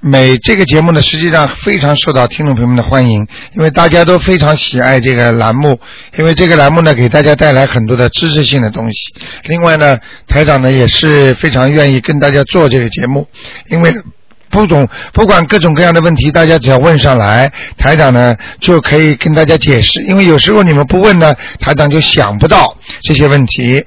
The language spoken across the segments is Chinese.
每这个节目呢，实际上非常受到听众朋友们的欢迎，因为大家都非常喜爱这个栏目，因为这个栏目呢给大家带来很多的知识性的东西。另外呢，台长呢也是非常愿意跟大家做这个节目，因为。不种不管各种各样的问题，大家只要问上来，台长呢就可以跟大家解释。因为有时候你们不问呢，台长就想不到这些问题。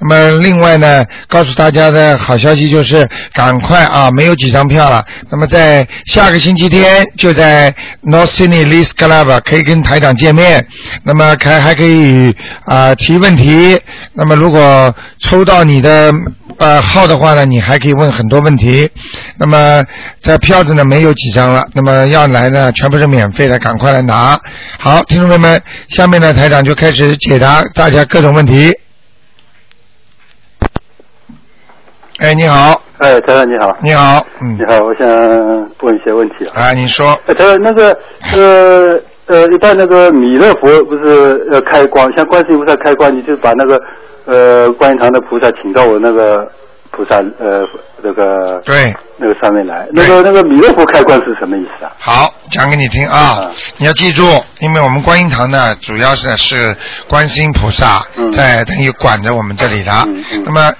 那么另外呢，告诉大家的好消息就是，赶快啊，没有几张票了。那么在下个星期天就在 North Sydney Lees Club 可以跟台长见面。那么还还可以啊、提问题。那么如果抽到你的呃号的话呢，你还可以问很多问题。那么这票子呢没有几张了，那么要来呢全部是免费的，赶快来拿。好，听众朋友们，下面呢台长就开始解答大家各种问题。哎，你好，哎，台长你好，你好，嗯你，好，我想问一些问题啊。啊，你说，哎，台长，那个呃呃，一般那个弥勒佛不是要开光，像观世音菩萨开光，你就把那个呃观音堂的菩萨请到我那个菩萨呃那个对，那个上面来。那个那个弥勒佛开光是什么意思啊？好，讲给你听啊啊，你要记住，因为我们观音堂呢，主要是是观世音菩萨嗯在等于管着我们这里的嗯嗯。那么，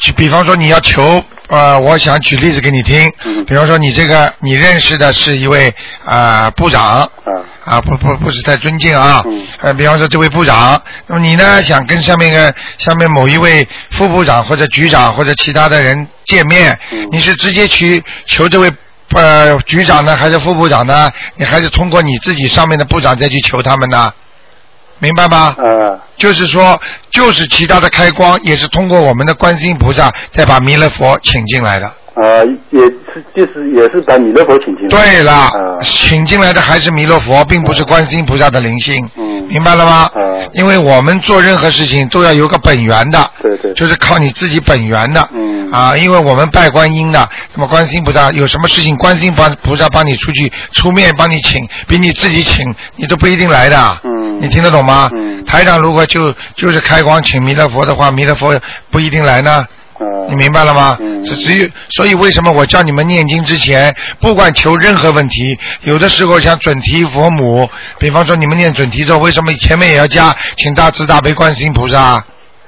就比方说你要求，呃，我想举例子给你听嗯，比方说你这个你认识的是一位啊部长。啊啊，不不不是太尊敬啊，嗯呃，比方说这位部长，那么你呢想跟上面一个下面某一位副部长或者局长或者其他的人见面，嗯你是直接去求这位呃局长呢，还是副部长呢？你还是通过你自己上面的部长再去求他们呢？明白吗？啊就是说，就是其他的开光也是通过我们的观世音菩萨再把弥勒佛请进来的。啊，也是就是也是把弥勒佛请进来。对了，啊请进来的还是弥勒佛，并不是观世音菩萨的灵性。嗯明白了吗？啊因为我们做任何事情都要有个本源的，对对就是靠你自己本源的。嗯啊，因为我们拜观音的，那么观世音菩萨有什么事情，观世音帮菩萨帮你出去出面帮你请，比你自己请你都不一定来的。嗯你听得懂吗？嗯台长如果就就是开光请弥勒佛的话，弥勒佛不一定来呢。啊你明白了吗？嗯是只有，所以为什么我叫你们念经之前，不管求任何问题，有的时候像准提佛母，比方说你们念准提咒，为什么前面也要加请大慈大悲观世音菩萨？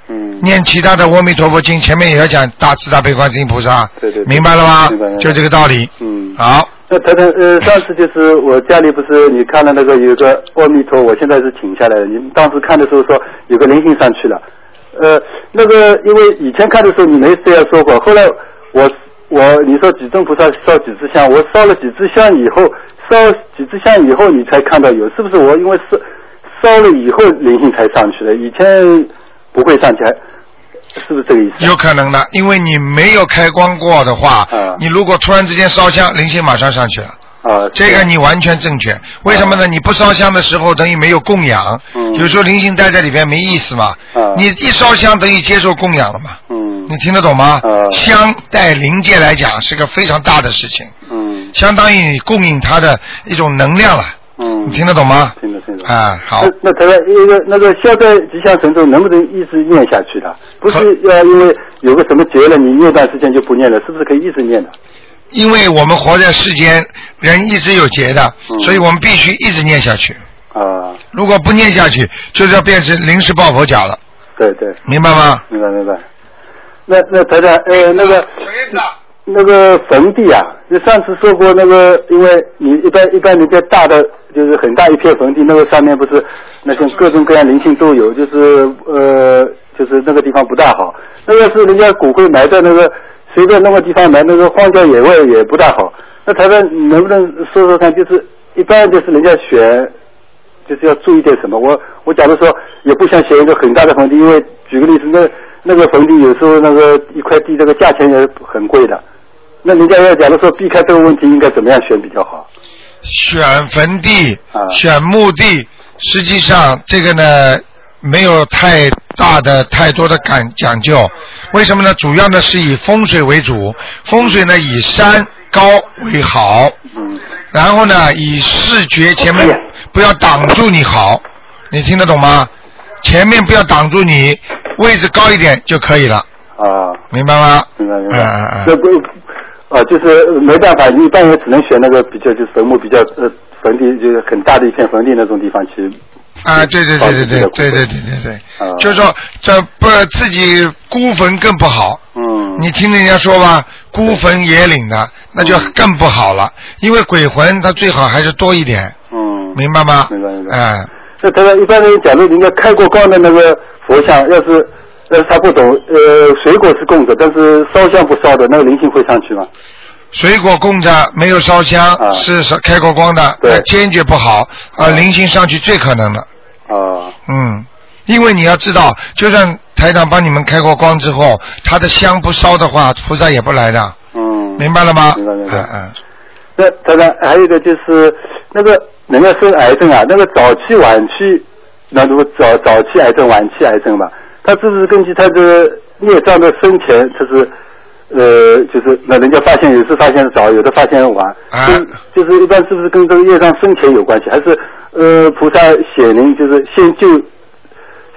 嗯念其他的阿弥陀佛经，前面也要讲大慈大悲观世音菩萨。对对对明白了吗就这个道理。嗯。好，那台长，呃，上次就是我家里不是你看了那个有个阿弥陀，我现在是请下来的。你们当时看的时候说有个灵性上去了，呃，那个因为以前看的时候你没这样说过，后来我我你说几尊菩萨烧几支香，我烧了几支香以后，烧几支香以后你才看到有，是不是我因为烧烧了以后灵性才上去的？以前不会上去，还是不是这个意思？有可能的，因为你没有开光过的话，啊你如果突然之间烧香，灵性马上上去了。啊，这个你完全正确，为什么呢？你不烧香的时候等于没有供养，嗯有时候灵性待在里边没意思嘛。啊你一烧香等于接受供养了嘛？嗯你听得懂吗？啊香在灵界来讲是个非常大的事情，嗯相当于你供应它的一种能量了。嗯，你听得懂吗？听得听得。啊，好那，那个那个消灾吉祥神咒能不能一直念下去的？不是要因为有个什么节了，你念段时间就不念了，是不是可以一直念的？因为我们活在世间，人一直有劫的，嗯所以我们必须一直念下去。啊，如果不念下去，就是要变成临时抱佛脚了，对对，明白吗？明白明白。那那台长，呃，那个小叶子啊那个坟地啊，你上次说过那个，因为你一般一般人家大的就是很大一片坟地，那个上面不是那些各种各样灵性都有，就是呃，就是那个地方不大好。那个是人家骨灰埋在那个随便那个地方埋，那个荒郊野外也不大好。那台长，你能不能说说看，就是一般就是人家选。就是要注意点什么？我我假如说也不想选一个很大的坟地，因为举个例子，那那个坟地有时候那个一块地这个价钱也很贵的。那人家要假如说避开这个问题，应该怎么样选比较好？选坟地、啊选墓地，实际上这个呢没有太大的太多的感讲究。为什么呢？主要呢是以风水为主，风水呢以山高为好，嗯然后呢以视觉前面不要挡住你好，你听得懂吗？前面不要挡住你，位置高一点就可以了，啊，明白吗？明白明嗯嗯白。嗯啊，就是没办法，一般也只能选那个比较就是坟墓比较呃坟地就是很大的一片坟地那种地方去。啊，对对对对对对对对对对，啊就是说这不自己孤坟更不好。嗯。你听人家说吧，孤坟野岭的，那就嗯更不好了，因为鬼魂它最好还是多一点，嗯。明白吗？明白明白哎，那他一般人，假如人家开过光的那个佛像，要是要是他不懂，呃，水果是供着，但是烧香不烧的，那个灵性会上去吗？水果供着没有烧香，啊是是开过光的，坚决不好啊，啊灵性上去最可能的，啊嗯，因为你要知道，就算台长帮你们开过光之后，他的香不烧的话，菩萨也不来的，嗯。明白了吗？明白明白嗯嗯。那台长还有一个就是那个人家生癌症啊，那个早期晚期，那如果早早期癌症、晚期癌症吧，他是不是根据他的孽障的生前，他是呃，就是那人家发现有时发现的早，有的发现的晚，就是一般是不是跟这个业障生前有关系，还是呃菩萨显灵就是先救，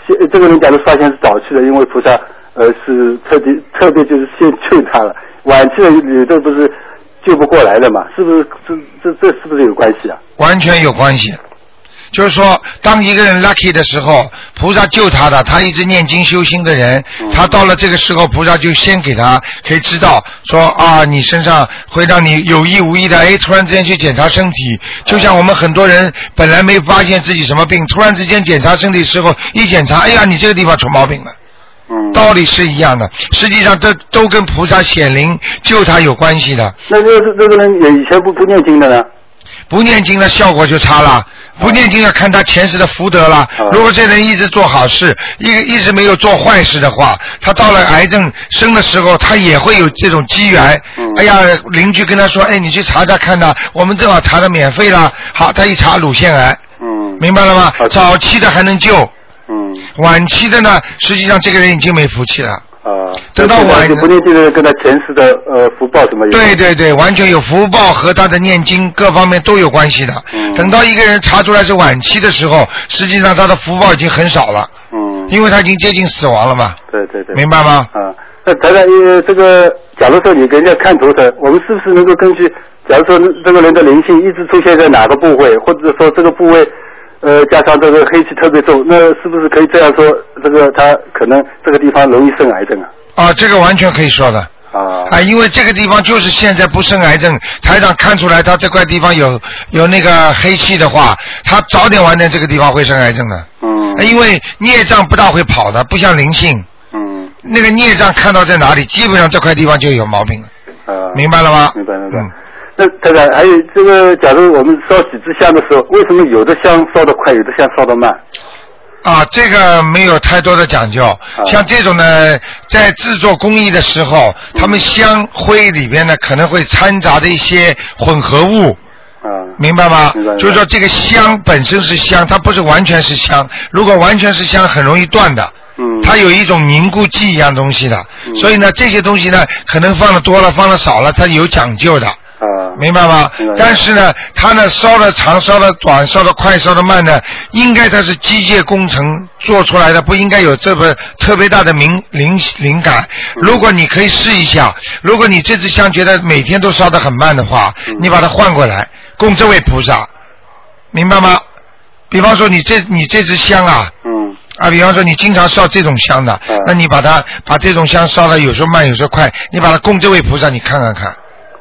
先这个人假如发现是早期的，因为菩萨呃是特地特别就是先救他了，晚期的有的不是救不过来了嘛？是不是这这这是不是有关系啊？完全有关系。就是说，当一个人 lucky 的时候，菩萨救他的，他一直念经修心的人，嗯他到了这个时候，菩萨就先给他可以知道说啊，你身上会让你有意无意的，哎，突然之间去检查身体，就像我们很多人本来没发现自己什么病，突然之间检查身体的时候，一检查，哎呀，你这个地方出毛病了。嗯，道理是一样的，实际上这都跟菩萨显灵救他有关系的。那这个这个人也以前不不念经的呢？不念经的效果就差了。不念经要看他前世的福德了。啊如果这人一直做好事，一一直没有做坏事的话，他到了癌症生的时候，他也会有这种机缘。嗯哎呀，邻居跟他说：“哎，你去查查看呐，我们正好查的免费了。”好，他一查乳腺癌，嗯，明白了吗早期的还能救，嗯晚期的呢，实际上这个人已经没福气了。啊，等到晚就不念经的人跟他前世的呃福报什么有？对对对，完全有福报和他的念经各方面都有关系的。嗯等到一个人查出来是晚期的时候，实际上他的福报已经很少了，嗯，因为他已经接近死亡了嘛，对对对，明白吗？啊，那台长，呃，这个，假如说你给人家看图腾，我们是不是能够根据，假如说这个人的灵性一直出现在哪个部位，或者说这个部位，呃，加上这个黑气特别重，那是不是可以这样说，这个他可能这个地方容易生癌症啊？啊，这个完全可以说的。啊，啊，因为这个地方就是现在不生癌症，台长看出来他这块地方有有那个黑气的话，他早点晚点这个地方会生癌症的。嗯啊因为孽障不大会跑的，不像灵性，嗯那个孽障看到在哪里，基本上这块地方就有毛病了，啊，明白了吗？明白明白。嗯那这个，还有这个，假如我们烧几支香的时候，为什么有的香烧得快，有的香烧得慢？啊，这个没有太多的讲究。啊像这种呢，在制作工艺的时候，他们香灰里边呢可能会掺杂着一些混合物，啊，明白吗？就是说这个香本身是香，它不是完全是香。如果完全是香，很容易断的。嗯，它有一种凝固剂一样东西的，嗯所以呢，这些东西呢，可能放的多了，放的少了，它有讲究的。啊，明白吗？但是呢，它呢烧的长、烧的短、烧的快、烧的慢呢，应该它是机械工程做出来的，不应该有这么特别大的灵灵灵感。嗯如果你可以试一下，如果你这支香觉得每天都烧的很慢的话，嗯你把它换过来供这位菩萨，明白吗？比方说你这你这支香啊。嗯啊，比方说你经常烧这种香的，嗯那你把它把这种香烧的有时候慢，有时候快，你把它供这位菩萨，你看看看。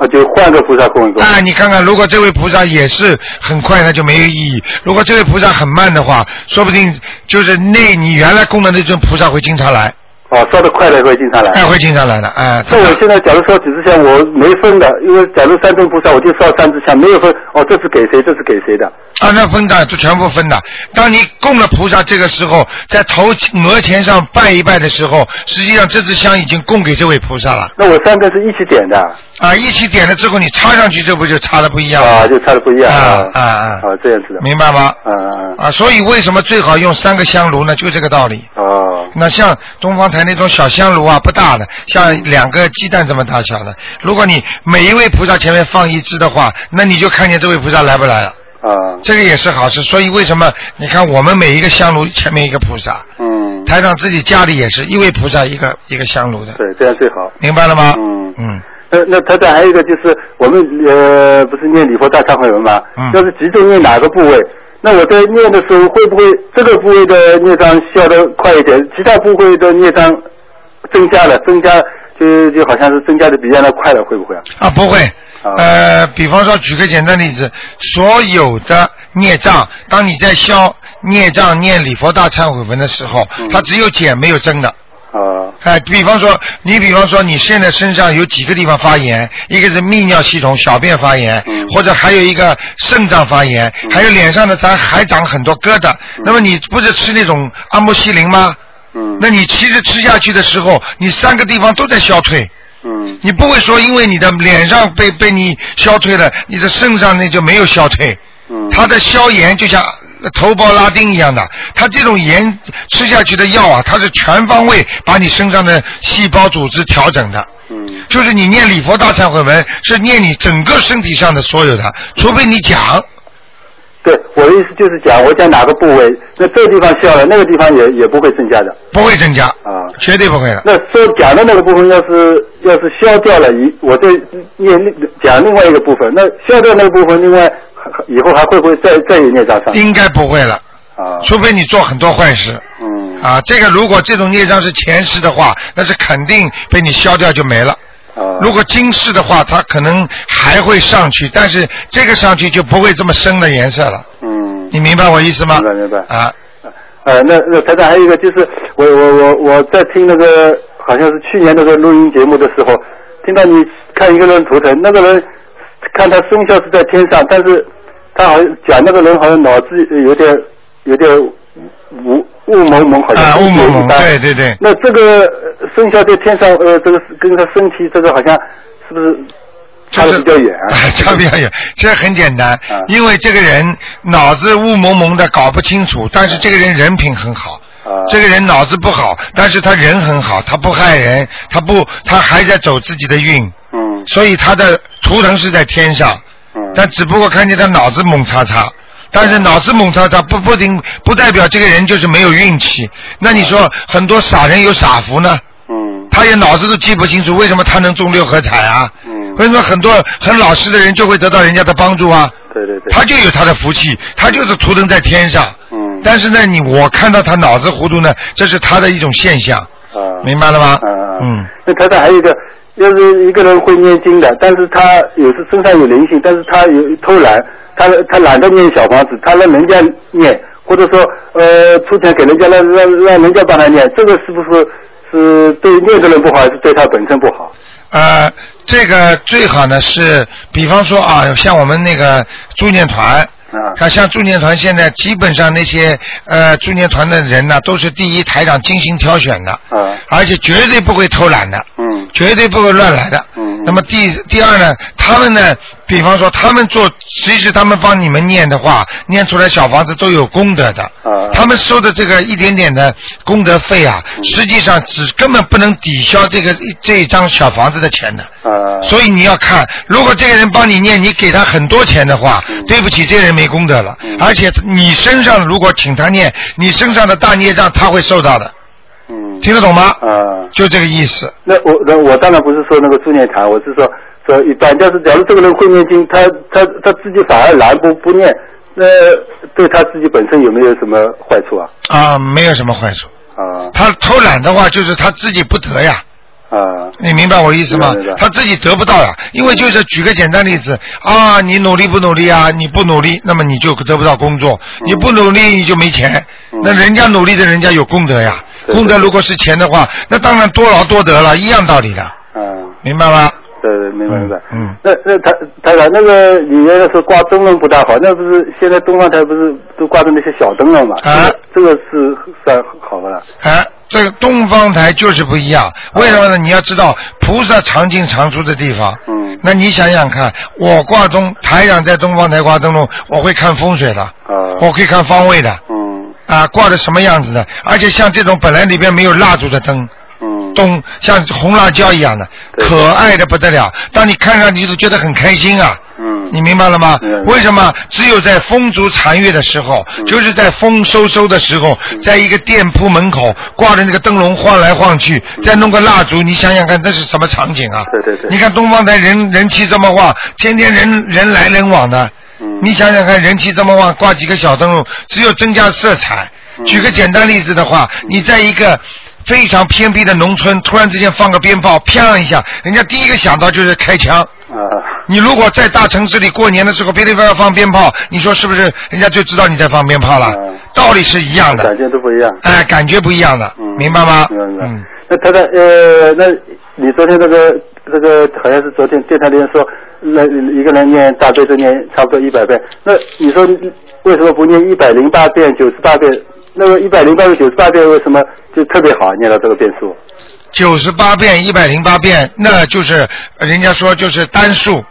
那，就换个菩萨供一供。啊，你看看，如果这位菩萨也是很快，那就没有意义；如果这位菩萨很慢的话，说不定就是那你原来供的那尊菩萨会经常来，哦，烧的快的会经常来。哎，会经常来的，哎。那我现在假如烧几支香，我没分的，因为假如三尊菩萨，我就烧三支香，没有分哦，这是给谁，这是给谁的。啊，那分的就全部分的。当你供了菩萨，这个时候在头额前上拜一拜的时候，实际上这支香已经供给这位菩萨了。那我三个是一起点的。啊，一起点了之后，你插上去，这不就插的不一样啊，就插的不一样啊啊啊！啊，这样子的。明白吗？啊啊啊！所以为什么最好用三个香炉呢？就这个道理。哦。那像东方台那种小香炉啊，不大的，像两个鸡蛋这么大小的。如果你每一位菩萨前面放一只的话，那你就看见这位菩萨来不来了。啊。这个也是好事。所以为什么你看我们每一个香炉前面一个菩萨？嗯。台长自己家里也是一位菩萨一个一个香炉的。对，这样最好。明白了吗？嗯嗯。那那台长还有一个就是我们呃不是念礼佛大忏悔文吗？嗯要是集中念哪个部位，那我在念的时候会不会这个部位的孽障消得快一点，其他部位的孽障增加了，增加就就好像是增加的比原来快了，会不会啊？啊，不会。啊呃，比方说，举个简单例子，所有的孽障，当你在消孽障、念礼佛大忏悔文的时候，嗯它只有减没有增的。啊哎，比方说，你比方说，你现在身上有几个地方发炎，一个是泌尿系统、小便发炎，嗯或者还有一个肾脏发炎，还有脸上的咱还长很多疙瘩。那么你不是吃那种阿莫西林吗？嗯那你其实吃下去的时候，你三个地方都在消退。嗯你不会说因为你的脸上被被你消退了，你的肾上那就没有消退。嗯它的消炎就像头孢拉丁一样的，它这种盐吃下去的药啊，它是全方位把你身上的细胞组织调整的。嗯就是你念礼佛大忏悔文，是念你整个身体上的所有的，除非你讲。对，我的意思就是讲，我讲哪个部位，那这个地方消了，那个地方也也不会增加的不会增加，啊。绝对不会的。那说讲的那个部分，要是要是消掉了，一我再念另讲另外一个部分，那消掉那个部分，另外还 以后还会不会再再有孽障上？应该不会了，啊，除非你做很多坏事。嗯啊，这个如果这种孽障是前世的话，那是肯定被你消掉就没了。啊，如果今世的话，它可能还会上去，但是这个上去就不会这么深的颜色了。嗯，你明白我意思吗？明白明白啊，呃，那那台长还有一个就是，我我我我在听那个好像是去年那个录音节目的时候，听到你看一个人图腾，那个人看他生肖是在天上，但是他好像讲那个人好像脑子有点有点雾雾蒙蒙，好像啊，雾蒙蒙，一般对对对，那这个呃生肖在天上，呃，这个跟他身体这个好像是不是差的比较远啊？差比较远，这很简单啊，因为这个人脑子雾蒙蒙的，搞不清楚，但是这个人人品很好。啊，这个人脑子不好，但是他人很好，他不害人，他不，他还在走自己的运，嗯。所以他的图腾是在天上，嗯，但只不过看见他脑子猛叉叉，但是脑子猛叉叉不不定不代表这个人就是没有运气。那你说很多傻人有傻福呢？嗯他也脑子都记不清楚，为什么他能中六合彩啊？嗯，为什么很多很老实的人就会得到人家的帮助啊？对对对，他就有他的福气，他就是图腾在天上。嗯但是呢，你我看到他脑子糊涂呢，这是他的一种现象，啊，明白了吗？啊啊，嗯，那台长还有一个，要是一个人会念经的，但是他有时身上有灵性，但是他有偷懒，他他懒得念小房子，他让人家念，或者说呃出钱给人家让让让人家帮他念，这个是不是是对念的人不好，还是对他本身不好？呃，这个最好呢是，比方说啊，像我们那个助念团。啊。看，像助念团现在基本上那些呃助念团的人呢，都是第一台长精心挑选的，啊。而且绝对不会偷懒的，嗯。绝对不会乱来的。嗯。那么第第二呢，他们呢，比方说他们做，其实他们帮你们念的话，念出来小房子都有功德的。啊他们收的这个一点点的功德费啊，嗯实际上只根本不能抵消这个这一张小房子的钱的。啊所以你要看，如果这个人帮你念，你给他很多钱的话，对不起，这个人没功德了。嗯而且你身上如果请他念，你身上的大孽障他会受到的，嗯听得懂吗？啊。就这个意思。那我那我当然不是说那个助念禅，我是说说一般，但是假如这个人会念经，他他他自己反而懒不不念，那对他自己本身有没有什么坏处啊？啊，没有什么坏处。啊他偷懒的话，就是他自己不得呀。啊你明白我意思吗？他自己得不到呀，因为就是举个简单例子啊，你努力不努力啊？你不努力，那么你就得不到工作；你不努力，你就没钱。嗯那人家努力的人家有功德呀。对功德如果是钱的话，那当然多劳多得了，一样道理的，嗯，明白吗？对对，明白明白。嗯，那那他他长，那个你原来说挂灯笼不大好，那不是现在东方台不是都挂着那些小灯笼嘛？啊这个是算好的了。啊，这个东方台就是不一样，为什么呢？你要知道，菩萨常进常出的地方。嗯那你想想看，我挂东台长在东方台挂灯笼，我会看风水的，啊我可以看方位的，嗯啊，挂的什么样子的，而且像这种本来里边没有蜡烛的灯，嗯东像红辣椒一样的，可爱的不得了。当你看上去都觉得很开心啊。嗯你明白了吗？为什么只有在风烛残月的时候，嗯就是在风收收的时候，在一个店铺门口挂着那个灯笼晃来晃去，再弄个蜡烛，你想想看，那是什么场景啊？嗯对对对你看东方台人人气这么旺，天天人人来人往的，嗯你想想看，人气这么旺，挂几个小灯笼，只有增加色彩。嗯举个简单例子的话，你在一个非常偏僻的农村，突然之间放个鞭炮，啪一下，人家第一个想到就是开枪。啊你如果在大城市里过年的时候，别的地方要放鞭炮，你说是不是？人家就知道你在放鞭炮了嗯，道理是一样的感，觉都不一样。哎，感觉不一样的嗯，明白吗？明白。嗯，那他的，呃，那你昨天那个那个好像是昨天电台里面说，那一个人念大悲咒念差不多一百遍，那你说为什么不念一百零八遍、九十八遍？那个一百零八遍、九十八遍为什么就特别好念到这个遍数？九十八遍、一百零八遍，那就是人家说就是单数，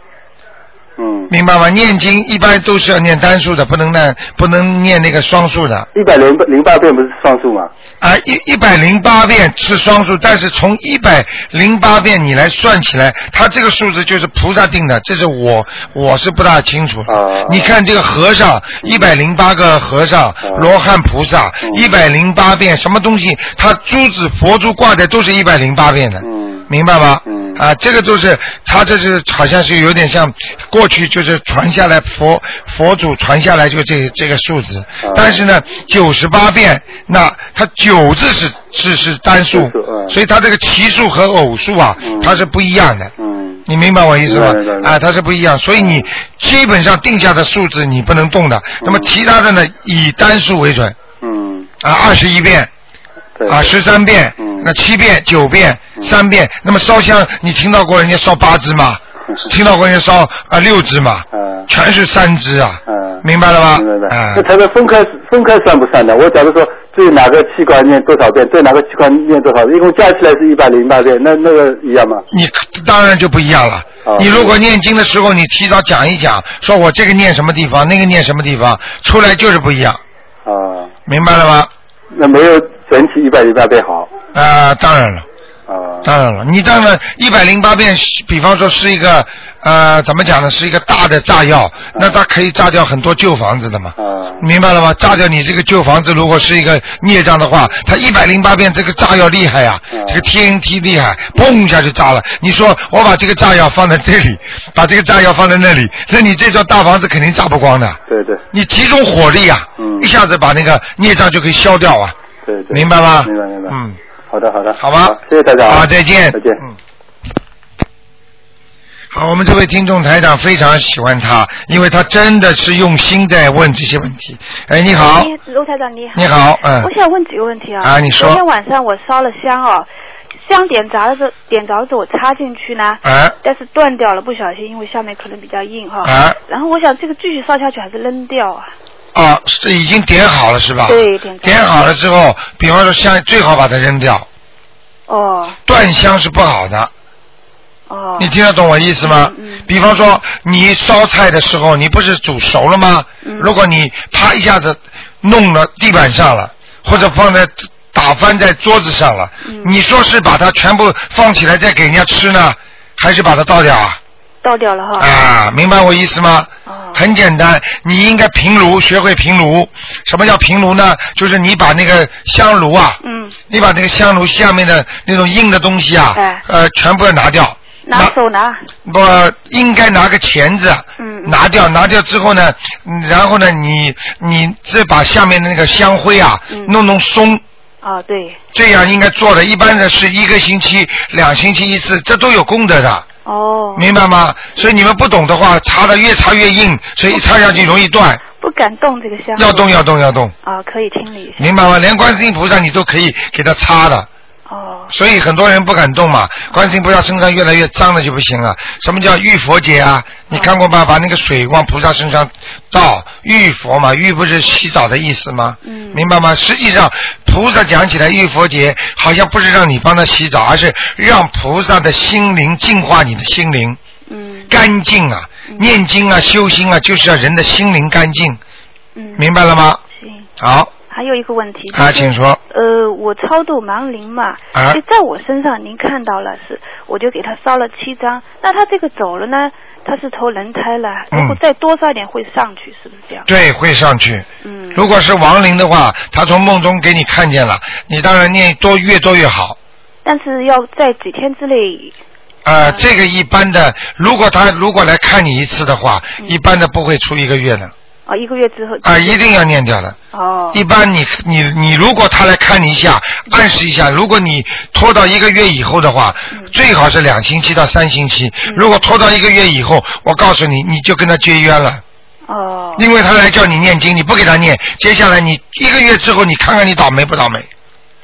嗯，明白吗？念经一般都是要念单数的，不能念不能念那个双数的。一百零零八遍不是双数吗？啊，一一百零八遍是双数，但是从一百零八遍你来算起来，它这个数字就是菩萨定的，这是我我是不大清楚的。啊你看这个和尚，一百零八个和尚，罗汉菩萨，嗯一百零八遍，什么东西？他珠子佛珠挂的都是一百零八遍的。嗯明白吧？嗯。啊，这个就是他这是好像是有点像过去就是传下来佛佛祖传下来就这这个数字，啊但是呢九十八遍，那它九字是是是单数所以它这个奇数和偶数啊嗯。它是不一样的。嗯。你明白我意思吗？啊，它是不一样，所以你基本上定下的数字你不能动的。那么其他的呢，以单数为准。嗯，啊，二十一遍，对啊，十三遍，嗯那七遍、九遍、三遍，那么烧香，你听到过人家烧八支吗？听到过人家烧啊六支吗？嗯全是三支啊，嗯，明白了吗？明白明白。啊那，台长分开分开算不算的？我假如说对哪个器官念多少遍，对哪个器官念多少，一共加起来是一百零八遍，那那个一样吗？你当然就不一样了。啊你如果念经的时候，你提早讲一讲，说我这个念什么地方，那个念什么地方，出来就是不一样，啊，明白了吗？那没有整体一百零八遍好啊，当然了。啊。当然了，你当然一百零八遍，比方说是一个呃，怎么讲呢？是一个大的炸药，那它可以炸掉很多旧房子的嘛。啊明白了吗？炸掉你这个旧房子，如果是一个孽障的话，它一百零八遍这个炸药厉害呀、嗯这个 TNT 厉害，砰一下就炸了。你说我把这个炸药放在这里，把这个炸药放在那里，那你这座大房子肯定炸不光的。对对你集中火力啊，嗯一下子把那个孽障就可以消掉啊，对对。明白吗？明白明白。嗯。好的好的。好吧，谢谢大家啊。好，再见。再见。嗯。好，我们这位听众台长非常喜欢他，因为他真的是用心在问这些问题。哎，你好，哎卢台长你好。你好，嗯我，想问几个问题啊。啊你说昨天晚上我烧了香哦，香点着的时候，点着的时候我插进去呢，哎但是断掉了，不小心，因为下面可能比较硬哈。啊，然后我想这个继续烧下去还是扔掉啊？哦，是已经点好了是吧？对点点好了之后，比方说香最好把它扔掉，哦断香是不好的。哦。你听得懂我意思吗？嗯嗯比方说，你烧菜的时候，你不是煮熟了吗？嗯如果你啪一下子弄了地板上了，或者放在打翻在桌子上了，嗯你说是把它全部放起来再给人家吃呢，还是把它倒掉啊？倒掉了哈。啊，明白我意思吗？哦很简单，你应该平炉，学会平炉。什么叫平炉呢？就是你把那个香炉啊，嗯，你把那个香炉下面的那种硬的东西啊，哎呃，全部要拿掉。拿手拿。不应该拿个钳子，嗯拿掉，拿掉之后呢，嗯然后呢，你你再把下面的那个香灰啊，嗯弄弄松，哦对。这样应该做的。一般的是一个星期、两星期一次，这都有功德的。哦，明白吗？所以你们不懂的话，擦的越擦越硬，所以一擦下去容易断。不敢动这个香。要动要动要动，啊，可以清理一下。明白吗？连观世音菩萨你都可以给他擦的。哦，所以很多人不敢动嘛，观世音菩萨身上越来越脏了就不行了。什么叫浴佛节啊？你看过吧？把那个水往菩萨身上倒，浴佛嘛，浴不是洗澡的意思吗？嗯明白吗？实际上，菩萨讲起来浴佛节，好像不是让你帮他洗澡，而是让菩萨的心灵净化你的心灵，嗯干净啊！念经啊，修心啊，就是要人的心灵干净，嗯，明白了吗？行。好，还有一个问题。啊，就是请说。呃，我超度亡灵嘛，啊就在我身上，您看到了是，我就给他烧了七张。那他这个走了呢，他是投人胎了，嗯如果再多烧一点会上去，是不是这样？对，会上去。嗯。如果是亡灵的话，他从梦中给你看见了，你当然念多越多越好。但是要在几天之内，呃，这个一般的，如果他如果来看你一次的话，嗯一般的不会出一个月的，啊，一个月之后。啊、一定要念掉的。哦。一般你你你如果他来看你一下，暗示一下，如果你拖到一个月以后的话，嗯最好是两星期到三星期。如果拖到一个月以后，我告诉你，你就跟他绝冤了。哦。因为他来叫你念经，你不给他念，接下来你一个月之后，你看看你倒霉不倒霉？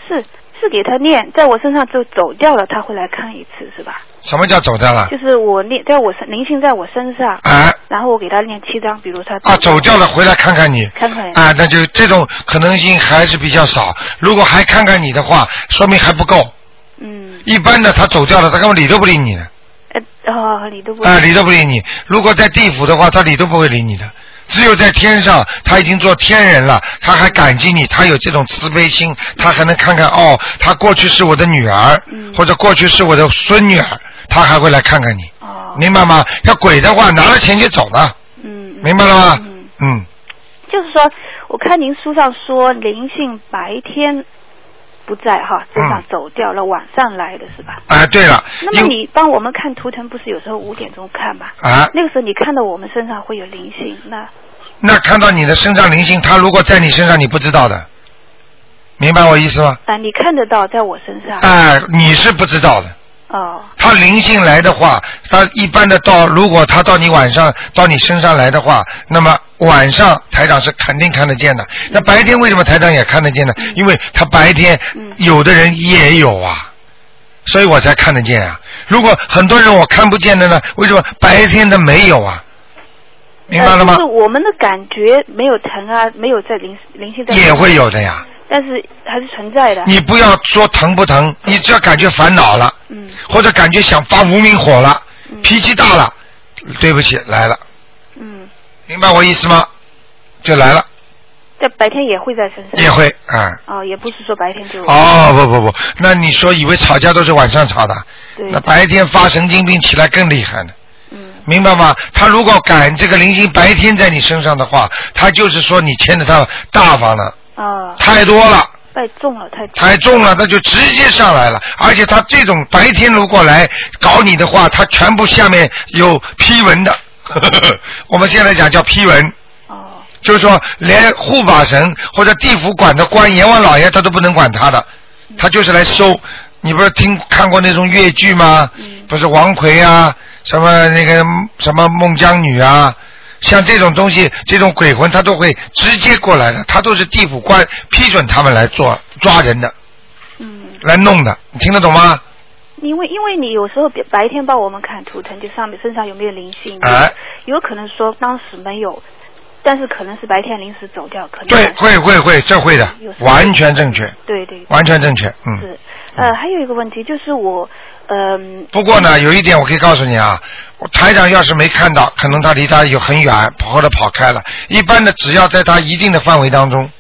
是是给他念，在我身上就走掉了，他会来看一次，是吧？什么叫走掉了？就是我念在我身灵性在我身上，啊然后我给他念七张，比如他啊，走掉了回来看看你。看看啊，那就这种可能性还是比较少。如果还看看你的话，说明还不够。嗯，一般的他走掉了，他根本理都不理你的。呃哦，理都不啊，理都不理你。如果在地府的话，他理都不会理你的。只有在天上，他已经做天人了，他还感激你，他有这种慈悲心，他还能看看哦，他过去是我的女儿，嗯。或者过去是我的孙女儿，他还会来看看你，哦，明白吗？要鬼的话，拿了钱就走了，嗯，明白了吗？嗯，嗯，就是说，我看您书上说灵性白天不在哈，身上嗯走掉了，晚上来的是吧？哎，对了，那么你帮我们看图腾，不是有时候五点钟看吧？啊，那个时候你看到我们身上会有灵性，那那看到你的身上灵性，他如果在你身上，你不知道的，明白我意思吗？啊，你看得到在我身上？哎，你是不知道的。哦，他灵性来的话，他一般的到，如果他到你晚上到你身上来的话，那么晚上台长是肯定看得见的。那白天为什么台长也看得见呢？因为他白天嗯有的人也有啊，所以我才看得见啊。如果很多人我看不见的呢，为什么白天的没有啊？明白了吗呃？就是我们的感觉没有疼啊，没有在灵灵性在，也会有的呀。但是还是存在的。你不要说疼不疼，你只要感觉烦恼了，嗯或者感觉想发无名火了，嗯脾气大了，对不起，来了。嗯，明白我意思吗？就来了，在白天也会在身上。也会啊。哦，也不是说白天就。哦，不不不，那你说以为吵架都是晚上吵的？对那白天发神经病起来更厉害呢，嗯明白吗？他如果赶这个灵性白天在你身上的话，他就是说你欠着他大方了，啊，太多了。太重了，太太重了，他就直接上来了。而且他这种白天如果来搞你的话，他全部下面有批文的。我们现在讲叫批文，哦就是说连护法神或者地府管的官阎王老爷他都不能管他的，他就是来收。你不是听看过那种越剧吗？嗯不是王奎啊，什么那个什么孟姜女啊，像这种东西，这种鬼魂他都会直接过来的，他都是地府官批准他们来做抓人的，嗯，来弄的，你听得懂吗？因为因为你有时候白白天帮我们看图腾，就上面身上有没有灵性，哎，有可能说当时没有，但是可能是白天临时走掉，可能对，会会会，这会的完全正确，对对完全正确，嗯。是呃还有一个问题就是我嗯不过呢，有一点我可以告诉你啊，台长要是没看到，可能他离他有很远，跑或者跑开了。一般的，只要在他一定的范围当中，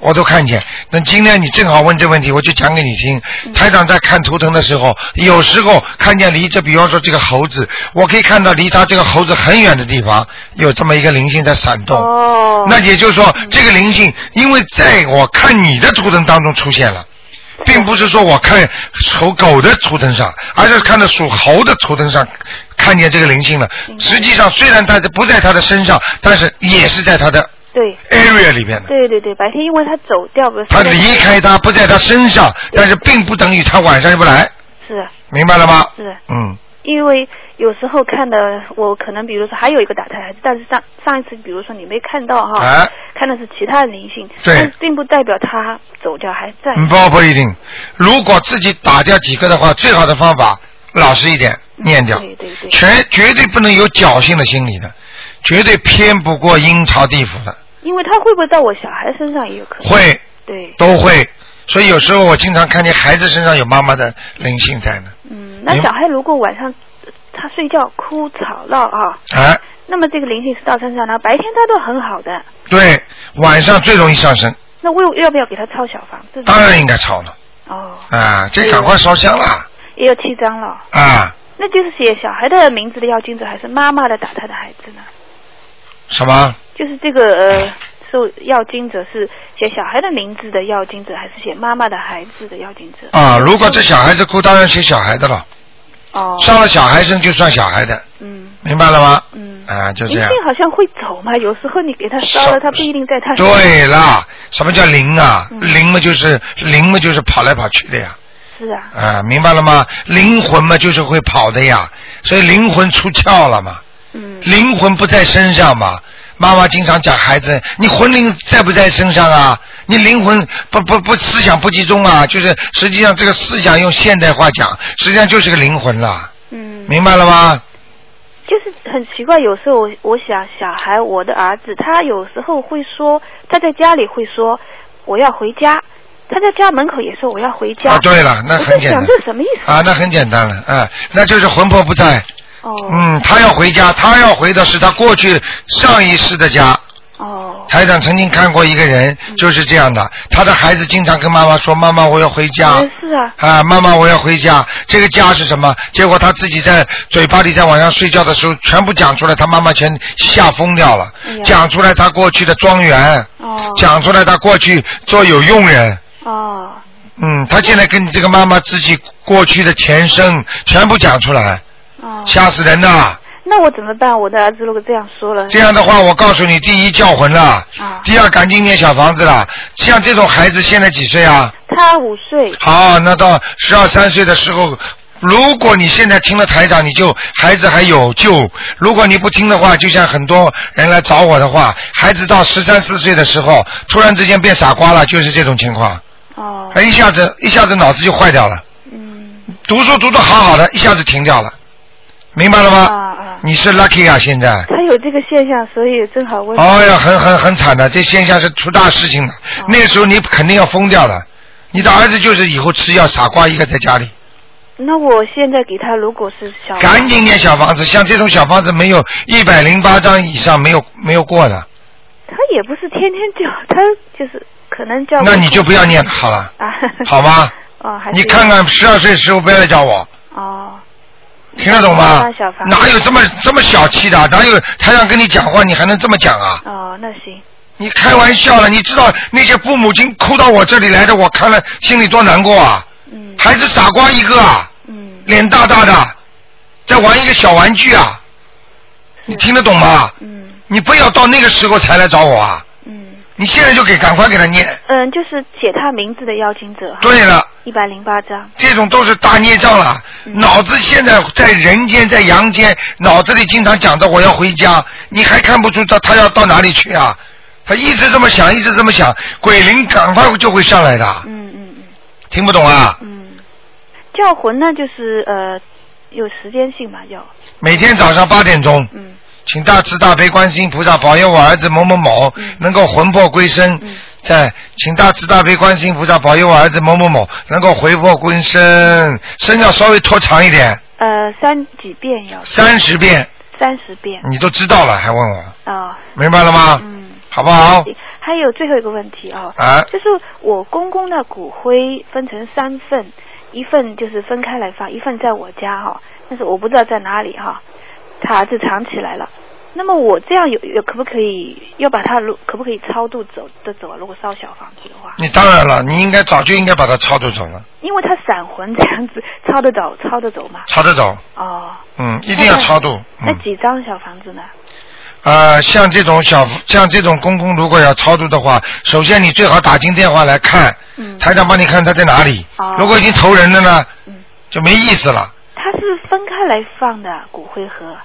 我都看见。那今天你正好问这问题，我就讲给你听。台长在看图腾的时候，有时候看见离这，比方说这个猴子，我可以看到离他这个猴子很远的地方有这么一个灵性在闪动。哦那也就是说，这个灵性，因为在我看你的图腾当中出现了。并不是说我看属狗的图腾上，而是看到属猴的图腾上看见这个灵性了。实际上，虽然它不在他的身上，但是也是在他的对。area 里面的。对对对，白天因为他走掉不是他离开他不在他身上，但是并不等于他晚上就不来，是明白了吗？是嗯，因为有时候看的我可能比如说还有一个打胎孩子，但是上上一次比如说你没看到哈，哎看的是其他的灵性，对并不代表他走掉还在。嗯不不一定。如果自己打掉几个的话，最好的方法老实一点，念掉，对对对，全绝对不能有侥幸的心理的，绝对偏不过阴曹地府的，因为他会不会到我小孩身上也有可能。会对，都会。所以有时候我经常看见孩子身上有妈妈的灵性在呢。嗯，那小孩如果晚上呃他睡觉哭吵闹啊，哎，那么这个灵性是到身上，然后白天他都很好的，对，晚上最容易上升，那为要不要给他抄小房子？当然应该抄了哦，啊，这赶快烧香了也有七张了。啊！那就是写小孩的名字的要经者，还是妈妈的打他的孩子呢？什么？就是这个呃，受要经者是写小孩的名字的要经者，还是写妈妈的孩子的要经者？啊，如果这小孩子哭，当然写小孩的了，哦，上了小孩身就算小孩的，嗯明白了吗？嗯。啊，就这灵样。性好像会走嘛，有时候你给他烧烧了，他不一定在他。对啦，什么叫灵啊？嗯灵嘛就是灵嘛就是跑来跑去的呀，是啊，啊，明白了吗？灵魂嘛就是会跑的呀，所以灵魂出窍了嘛，嗯灵魂不在身上嘛。妈妈经常讲孩子，你魂灵在不在身上啊？你灵魂不不不思想不集中啊？就是实际上这个思想用现代话讲，实际上就是个灵魂了，嗯，明白了吗？就是很奇怪，有时候我我想小孩，我的儿子，他有时候会说，他在家里会说我要回家，他在家门口也说我要回家。啊，对了，那很简单这什么意思？啊，那很简单了，啊，那就是魂魄不在。哦，嗯，他要回家，他要回的是他过去上一世的家。哦，台长曾经看过一个人嗯就是这样的，他的孩子经常跟妈妈说：“妈妈，我要回家。嗯是啊，啊，妈妈，我要回家。这个家是什么？结果他自己在嘴巴里在晚上睡觉的时候，全部讲出来，他妈妈全吓疯掉了。哎讲出来他过去的庄园，哦，讲出来他过去做有佣人。哦，嗯，他现在跟你这个妈妈自己过去的前生全部讲出来，哦，吓死人呐！那我怎么办？我的儿子如果这样说了，这样的话，我告诉你，第一叫魂了，啊，第二赶紧念小房子了。像这种孩子现在几岁啊？他五岁，好，那到十二三岁的时候，如果你现在听了台长，你就孩子还有救；如果你不听的话，就像很多人来找我的话，孩子到十三四岁的时候，突然之间变傻瓜了，就是这种情况，哦，他一下子一下子脑子就坏掉了，嗯，读书读得好好的，一下子停掉了，明白了吗？啊啊，你是 lucky 啊，现在。他有这个现象，所以正好问。哦呀，很很很惨的，这现象是出大事情的。哦那时候你肯定要疯掉了。你的儿子就是以后吃药傻瓜一个在家里，那我现在给他，如果是小，赶紧念小房子。像这种小房子没有一百零八张以上没有没有过的，他也不是天天叫，他就是可能叫。那你就不要念了好了，啊，好吗？哦，还是你看看十二岁时候不要来找我，哦，听得懂吗哪有这么这么小气的？哪有他让跟你讲话，你还能这么讲啊？哦，那行，你开玩笑了？你知道那些父母亲哭到我这里来的，我看了心里多难过啊！嗯孩子傻瓜一个啊！嗯，脸大大的，在玩一个小玩具啊！你听得懂吗？嗯你不要到那个时候才来找我啊！嗯你现在就给赶快给他念。嗯，就是写他名字的邀请者。对了，一百零八张。这种都是大孽障了。嗯脑子现在在人间，在阳间，脑子里经常讲着我要回家，你还看不出他他要到哪里去啊？他一直这么想，一直这么想，鬼灵赶快就会上来的。嗯嗯嗯听不懂啊？嗯，叫魂呢，就是呃有时间性嘛，要每天早上八点钟，嗯请大慈大悲观世音菩萨保佑我儿子某某某嗯。能够魂魄归身。嗯。在，请大慈大悲观世音菩萨保佑我儿子某某某能够回魄归身，身要稍微拖长一点，呃三几遍要。三十遍，三十遍。你都知道了还问我，啊明白了吗？嗯。好不好？还有最后一个问题啊，啊，就是我公公的骨灰分成三份，一份就是分开来放，一份在我家哈，但是我不知道在哪里哈，他儿子藏起来了。那么我这样有有可不可以要把他如可不可以超度走的走啊？如果烧小房子的话，你当然了，你应该早就应该把他超度走了，因为他闪魂这样子超得走超得走嘛。超得走，哦，嗯，一定要超度。那嗯，几张小房子呢？呃，像这种小像这种公公如果要超度的话，首先你最好打进电话来看，嗯，台长帮你看他在哪里哦。如果已经投人了呢，嗯，就没意思了。他是分开来放的骨灰盒。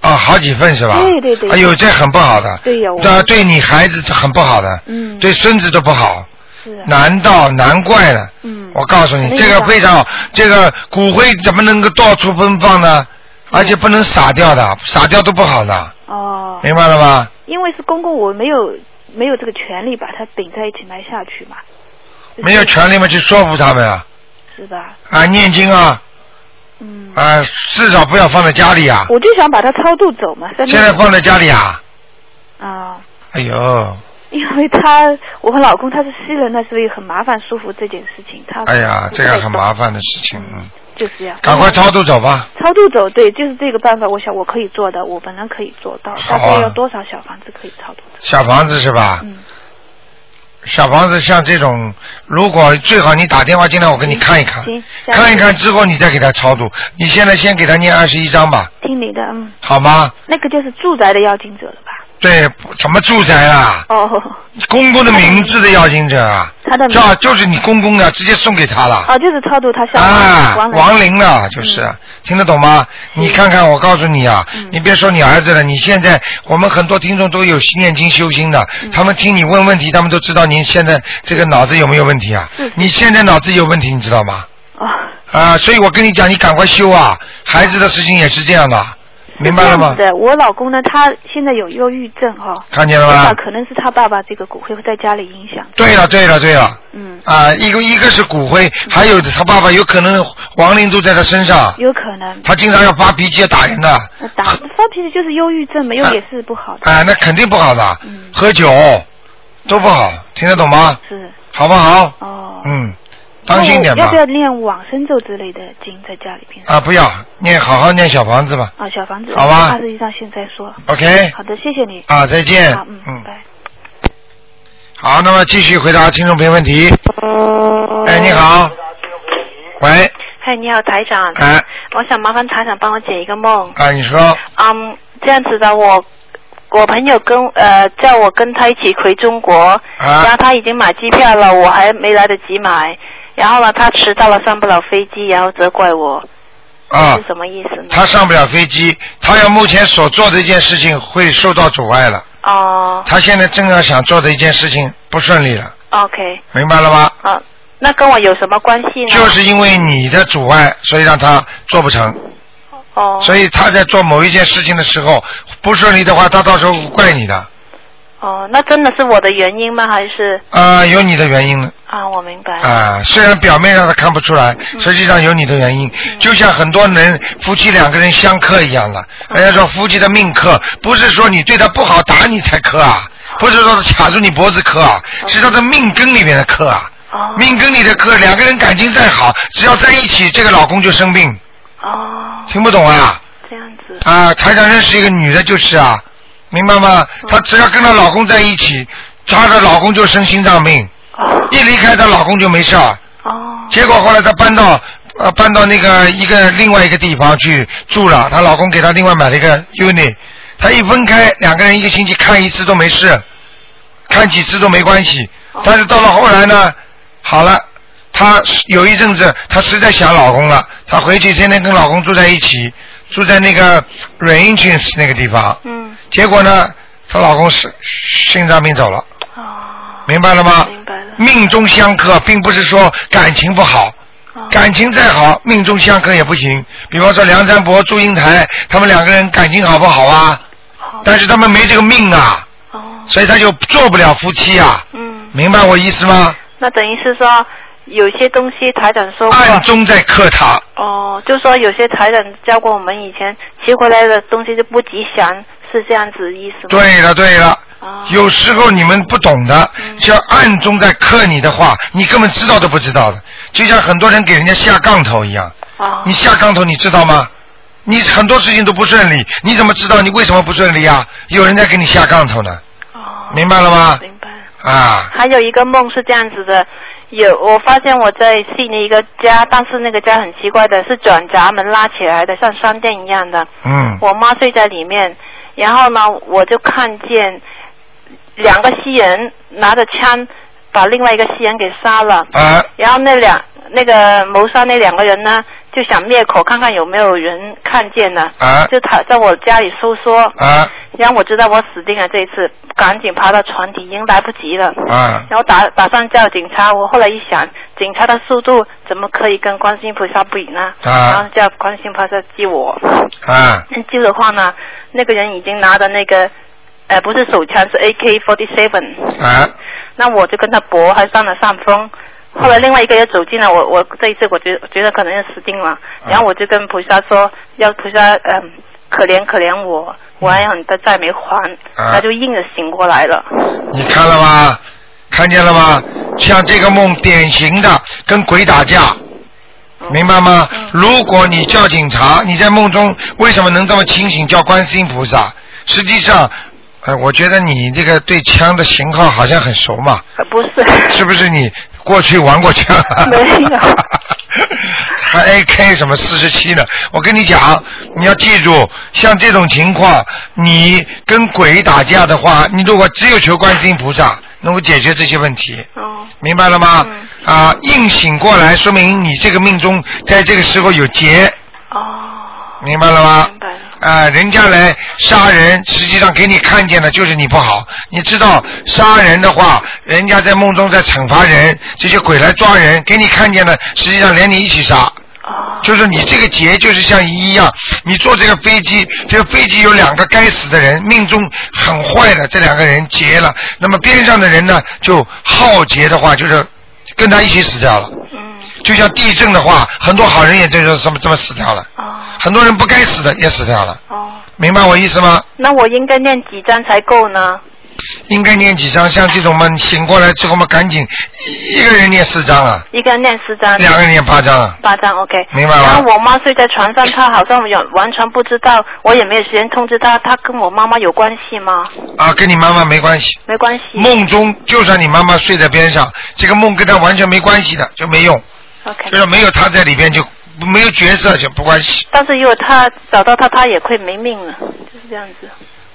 啊，好几份是吧？对对对哎呦，这很不好的。对呀啊，对你孩子很不好的，嗯，对孙子都不好。是啊，难道难怪了？嗯，我告诉你，这个非常好，这个骨灰怎么能够到处奔放呢？而且不能撒掉的，撒掉都不好的，哦，明白了吗？因为是公公，我没有没有这个权利把它顶在一起埋下去嘛。就是没有权利嘛，去说服他们啊，是吧？啊，念经啊，嗯，啊，至少不要放在家里啊。我就想把它超度走嘛。现在放在家里啊，啊，哎呦，因为他我和老公他是西人，那所以很麻烦舒服这件事情。他哎呀，这个很麻烦，的事情，嗯，就是这样。赶快超度走吧。超度走，对，就是这个办法。我想我可以做的，我本来可以做到。大概要多少小房子可以超度走？小房子是吧？嗯，小房子像这种，如果最好你打电话进来，我给你看一看，看一看之后你再给他超度。你现在先给他念二十一章吧，听你的，嗯，好吗？那个就是住宅的要经者了吧？对，什么住宅啊？哦，公公的名字的要经者啊，他的名叫就是你公公的，直接送给他了。啊，就是超度他小啊，亡亡灵了，就是、听得懂吗？你看看，我告诉你啊，嗯你别说你儿子了，你现在我们很多听众都有念经修心的，嗯他们听你问问题，他们都知道您现在这个脑子有没有问题啊？是你现在脑子有问题，你知道吗？哦，啊，所以我跟你讲，你赶快修啊！孩子的事情也是这样的，明白了吗是？这样子的，我老公呢，他现在有忧郁症哈，看见了吗我想？可能是他爸爸这个骨灰会在家里影响。对了，对了，对了。嗯，啊，一个一个是骨灰，还有他爸爸有可能亡灵都在他身上，有可能。他经常要发脾气要打人的，打发脾气就是忧郁症嘛，又也是不好的。啊，那肯定不好的，嗯喝酒都不好，听得懂吗？是好不好？哦。嗯，当心点吧要不。要念往生咒之类的经在家里边？啊，不要念，好好念小房子吧。啊，小房子。好吧二十一章现在说。OK，好的，谢谢你。啊，再见好，嗯，嗯拜。好，那么继续回答听众朋友问题。哎，你好。喂，嗨，你好，台长。哎，我想麻烦台长帮我解一个梦。啊，你说，嗯，这样子的，我我朋友跟呃叫我跟他一起回中国，然啊后他已经买机票了，我还没来得及买。然后呢，他迟到了，上不了飞机，然后责怪我，啊是，什么意思呢？他上不了飞机，他要目前所做的一件事情会受到阻碍了。哦、他现在正要想做的一件事情不顺利了，o k 明白了吗？啊，那跟我有什么关系呢？就是因为你的阻碍，所以让他做不成。哦，所以他在做某一件事情的时候不顺利的话，他到时候怪你的。哦，那真的是我的原因吗？还是啊、有你的原因啊，我明白。啊、虽然表面上他看不出来，实际上有你的原因。就像很多人夫妻两个人相克一样的，人家说夫妻的命克，不是说你对他不好打你才克啊，不是说是卡住你脖子克啊，是他的命根里面的克啊。哦命根里的克，两个人感情再好，只要在一起，这个老公就生病。哦，听不懂啊？这样子。啊，台长认识一个女的，就是啊，明白吗？她只要跟她老公在一起，她的老公就生心脏病，哦一离开她老公就没事儿。哦结果后来她搬到呃搬到那个一个另外一个地方去住了，她老公给她另外买了一个 unit，她一分开，两个人一个星期看一次都没事，看几次都没关系。但是到了后来呢，好了。她有一阵子，她实在想老公了，她回去天天跟老公住在一起，住在那个 Ranges 那个地方。嗯结果呢，她老公是心脏病走了，哦，明白了吗？命中相克，并不是说感情不好，哦感情再好，命中相克也不行。比方说梁山伯、祝英台，他们两个人感情好不好啊？好但是他们没这个命啊，哦所以他就做不了夫妻啊。嗯，明白我意思吗？那等于是说有些东西台长说过。暗中在克他。哦，就说有些台长教过我们以前骑回来的东西就不吉祥，是这样子意思吗？。对了对了，哦。有时候你们不懂的，嗯只要暗中在克你的话，你根本知道都不知道的。就像很多人给人家下杠头一样，哦。你下杠头你知道吗？你很多事情都不顺利，你怎么知道你为什么不顺利啊？有人在给你下杠头呢，哦。明白了吗？明白。啊，还有一个梦是这样子的，有我发现我在悉尼一个家，但是那个家很奇怪的，是转闸门拉起来的，像商店一样的。嗯，我妈睡在里面，然后呢，我就看见两个西人拿着枪把另外一个西人给杀了。啊然后那两那个谋杀那两个人呢，就想灭口，看看有没有人看见呢。啊就他在我家里搜索，啊然后我知道我死定了这一次，赶紧爬到船底，已经来不及了。啊然后打打算叫警察，我后来一想，警察的速度怎么可以跟观世音菩萨比呢？啊然后叫观世音菩萨救我。啊救的话呢，那个人已经拿着那个，呃，不是手枪，是 AK-47。啊那我就跟他搏，还占了上风。后来另外一个也走进来，我我这一次我觉觉得可能要死定了，然后我就跟菩萨说，要菩萨嗯、可怜可怜我，我还有很多债没还，啊他就硬着醒过来了。你看了吗？看见了吗？像这个梦，典型的跟鬼打架，明白吗？如果你叫警察，你在梦中为什么能这么清醒？叫观世音菩萨。实际上，呃，我觉得你这个对枪的型号好像很熟嘛，呃不是，是不是你过去玩过枪？没有 还 AK 什么四十七呢？我跟你讲，你要记住，像这种情况，你跟鬼打架的话，你如果只有求观世音菩萨能够解决这些问题，哦，明白了吗？嗯啊，硬醒过来，说明你这个命中在这个时候有劫，哦，明白了吗？明白了。啊，人家来杀人，实际上给你看见的就是你不好。你知道杀人的话，人家在梦中在惩罚人，这些鬼来抓人，给你看见的，实际上连你一起杀。哦，就是你这个劫就是像一样，你坐这个飞机，这个飞机有两个该死的人，命中很坏的这两个人劫了，那么边上的人呢就浩劫的话，就是跟他一起死掉了。嗯，就像地震的话，很多好人也就是这么这么死掉了，哦，很多人不该死的也死掉了，哦，明白我意思吗？那我应该念几张才够呢？应该念几张？像这种嘛，醒过来之后嘛，赶紧一个人念四张啊，一个人念四张，两个人念八张啊，八张，OK。明白吗然后我妈睡在床上，她好像有完全不知道，我也没有时间通知她，她跟我妈妈有关系吗？啊，跟你妈妈没关系。没关系。梦中就算你妈妈睡在边上，这个梦跟她完全没关系的，就没用，OK 就。是没有他在里边就没有角色就不关系但是如果他找到他，他也会没命了，就是这样子。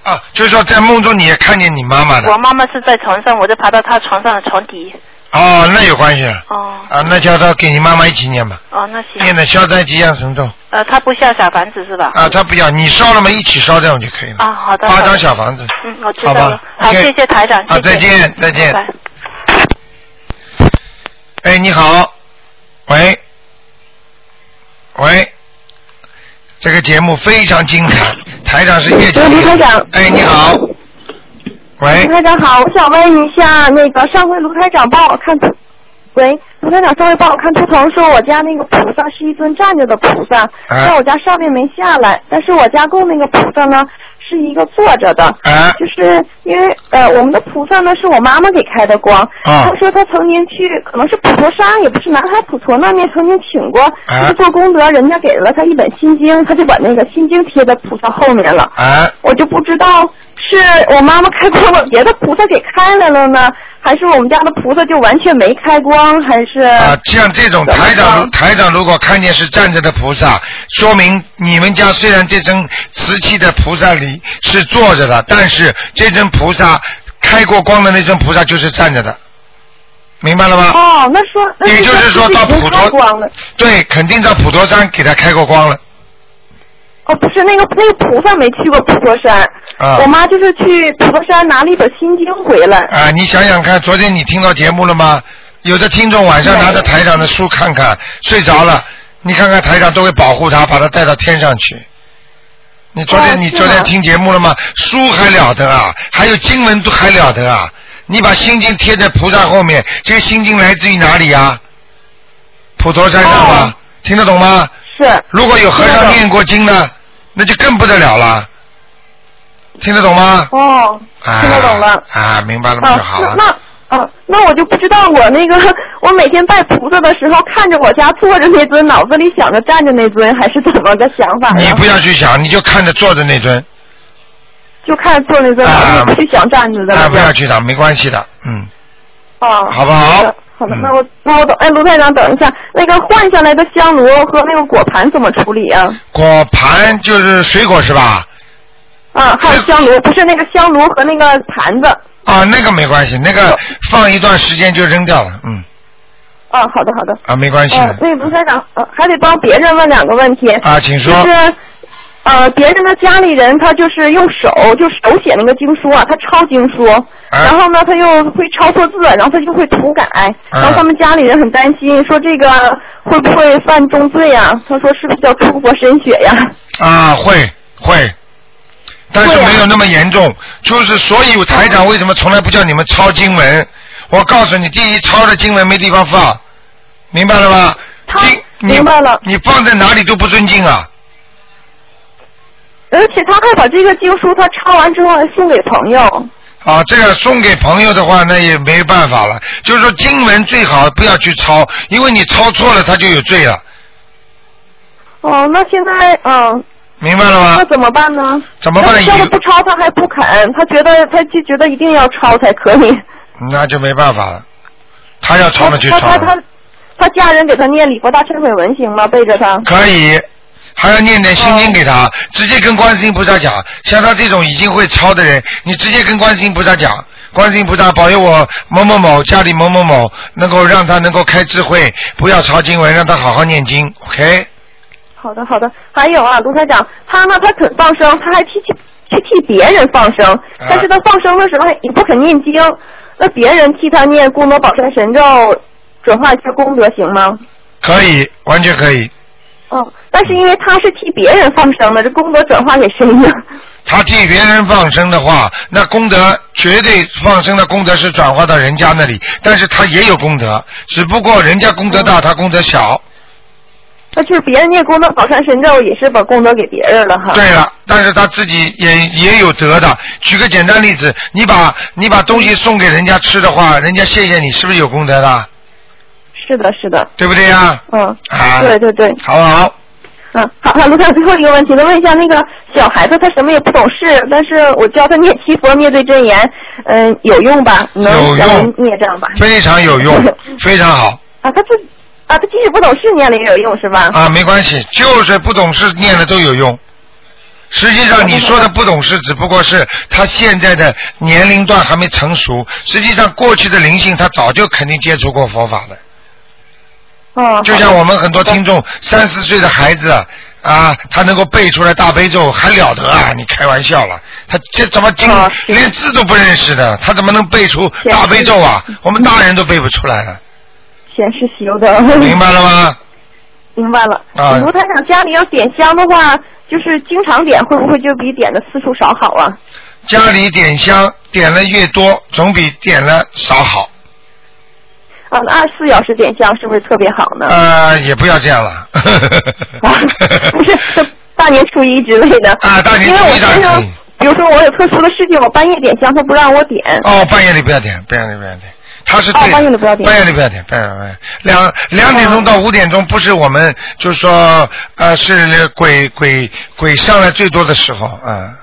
啊。就是说在梦中你也看见你妈妈的我妈妈是在床上，我就爬到她床上的床底。哦，那有关系哦啊，那叫他给你妈妈一起念吧，哦，那行念。的消灾吉祥神咒呃，他不需要小房子是吧？啊，他不要你烧了嘛，一起烧这样就可以了。啊，好的。八张小房子。嗯，我知道了。好谢谢台长。啊，谢谢再见再见。拜拜哎，你好，喂，喂，这个节目非常精彩，台长是叶讲喂，越卢台长。哎，你好，喂。卢，台长好，我想问一下，那个上回卢台长帮我看图，喂，卢台长上回帮我看图腾，说我家那个菩萨是一尊站着的菩萨，哎但我家上面没下来，但是我家供那个菩萨呢是一个坐着的，哎，就是因为呃我们的菩萨呢是我妈妈给开的光，啊。她说她曾经去可能是普陀山，也不是南海普陀那面曾经请过，哎。就是做功德，人家给了她一本心经，她就把那个心经贴在菩萨后面了。哎，我就不知道是我妈妈开光把别的菩萨给开来了呢，还是我们家的菩萨就完全没开光，还是？啊，像这种台长台长如果看见是站着的菩萨，说明你们家虽然这尊瓷器的菩萨里是坐着的，但是这尊菩萨开过光的那尊菩萨就是站着的，明白了吗？哦，那说那也就是说到普陀。对，肯定到普陀山给他开过光了。哦，不是那个那个菩萨没去过普陀山，啊我妈就是去普陀山拿了一本心经回来。啊，你想想看，昨天你听到节目了吗？有的听众晚上拿着台长的书看看，睡着了，你看看台长都会保护他，把他带到天上去。你昨天、哦你昨天听节目了吗？书还了得啊，还有经文都还了得啊！你把心经贴在菩萨后面，这个心经来自于哪里啊？普陀山上吗？哦听得懂吗？是。如果有和尚念过经呢，那就更不得了了。听得懂吗？哦，啊、听得懂了。啊，明白了就好，了。那那。啊，那我就不知道我那个，我每天拜菩萨的时候，看着我家坐着那尊，脑子里想着站着那尊，还是怎么个想法？你不要去想，你就看着坐着那尊，就看坐那尊，不去想站着的啊，那个。不要去想，没关系的，嗯，啊，好不好的好的，嗯那我那我等，哎，卢台长，等一下，那个换下来的香炉和那个果盘怎么处理啊？果盘就是水果是吧？啊，还有香炉，不是那个香炉和那个盘子。啊，那个没关系，那个放一段时间就扔掉了，嗯，啊，好的好的。啊，没关系那卢台长，呃，还得帮别人问两个问题。啊，请说。就是，呃，别人的家里人他就是用手就手写那个经书啊，他抄经书，啊然后呢他又会抄错字，然后他就会涂改，啊然后他们家里人很担心，说这个会不会犯重罪呀？他说是不是叫出国申血呀？啊，会会，但是没有那么严重。就是所以台长为什么从来不叫你们抄经文？我告诉你，第一，抄的经文没地方放，明白了吧？他经你明白了你放在哪里都不尊敬啊！而且他还把这个经书他抄完之后还送给朋友。啊，这个送给朋友的话，那也没办法了。就是说，经文最好不要去抄，因为你抄错了，他就有罪了，哦，那现在嗯，明白了吗那？怎么办呢？怎么办那叫他不抄，他还不肯，他觉得他就觉得一定要抄才可以。那就没办法了。他要抄他了就抄了，他他他他家人给他念礼佛大忏悔文行吗？背着他。可以。还要念点心经给哦他，直接跟观世音菩萨讲。像他这种已经会抄的人，你直接跟观世音菩萨讲，观世音菩萨保佑我某某某家里某某某能够让他能够开智慧，不要抄经文，让他好好念经。OK？好的好的，还有啊，卢台长，他呢他肯放生，他还替去去替别人放生，啊但是他放生的时候也不肯念经，那别人替他念功德宝山神咒，转化一下功德行吗？可以，完全可以。嗯，但是因为他是替别人放生的，这功德转化给谁呢？他替别人放生的话，那功德绝对放生的功德是转化到人家那里，但是他也有功德，只不过人家功德大，他功德小。那就是别人念功德宝山神咒，也是把功德给别人了哈。对了，但是他自己也也有德的。举个简单例子，你把你把东西送给人家吃的话，人家谢谢你，是不是有功德的？是的，是的，对不对呀？嗯，啊，对对对，好不好？嗯，好，那，卢台，最后一个问题，能问一下那个小孩子，他什么也不懂事，但是我教他念七佛灭罪真言，嗯，有用吧？能有用念这样吧？非常有用，非常好啊，他自啊，他即使不懂事念了也有用是吧？啊，没关系，就是不懂事念了都有用。实际上你说的不懂事，只不过是他现在的年龄段还没成熟。实际上过去的灵性他早就肯定接触过佛法的。哦，就像我们很多听众三四岁的孩子啊，他能够背出来大悲咒，还了得啊！你开玩笑了，他这怎么经哦连字都不认识的，他怎么能背出大悲咒啊？我们大人都背不出来了，前世修的。明白了吗？明白了。啊卢台长家里要点香的话，就是经常点，会不会就比点的次数少好啊？家里点香点了越多，总比点了少好。啊，那二十四小时点香是不是特别好呢？呃，也不要这样了。啊，不是，大年初一之类的。啊大年初一因为我当然可以先生，比如说我有特殊的事情，我半夜点香，他不让我点。哦，半夜里不要点，半夜里不要点。他是对哦半夜里不要点半夜里不要点，半夜里不要点。两两点钟到五点钟，不是我们就是说呃是鬼鬼鬼上来最多的时候，嗯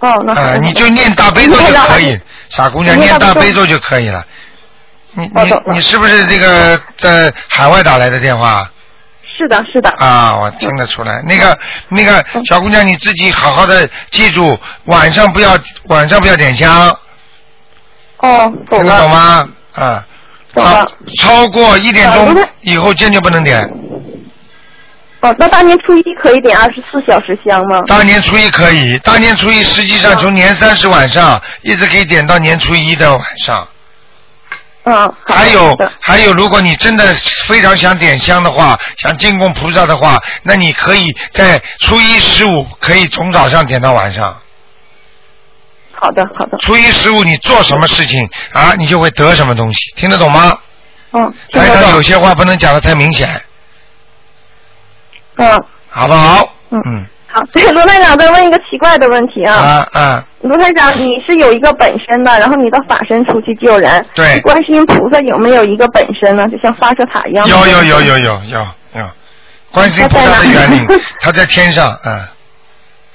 哦，那你就念大悲咒就可以，傻姑娘念大悲咒就可以了。你你你是不是这个在海外打来的电话？是的，是的。啊，我听得出来。那个那个小姑娘，你自己好好的记住，晚上不要晚上不要点香，哦，懂了懂。吗？啊，懂了超超过一点钟以后坚决不能点。哦，那大年初一可以点二十四小时香吗？大年初一可以，大年初一实际上从年三十晚上一直可以点到年初一的晚上。嗯，还有还有，如果你真的非常想点香的话，想进贡菩萨的话，那你可以在初一十五可以从早上点到晚上。好的，好的。初一十五你做什么事情啊，你就会得什么东西，听得懂吗？嗯，听得懂台上有。些话不能讲的太明显，嗯好不好？嗯嗯好，对，罗台长再问一个奇怪的问题啊。啊啊，罗台长，你是有一个本身的，然后你的法身出去救人。对观世音菩萨有没有一个本身呢？就像发射塔一样。有有有有有有有，观世音菩萨的原理他在哪，他在天上，嗯，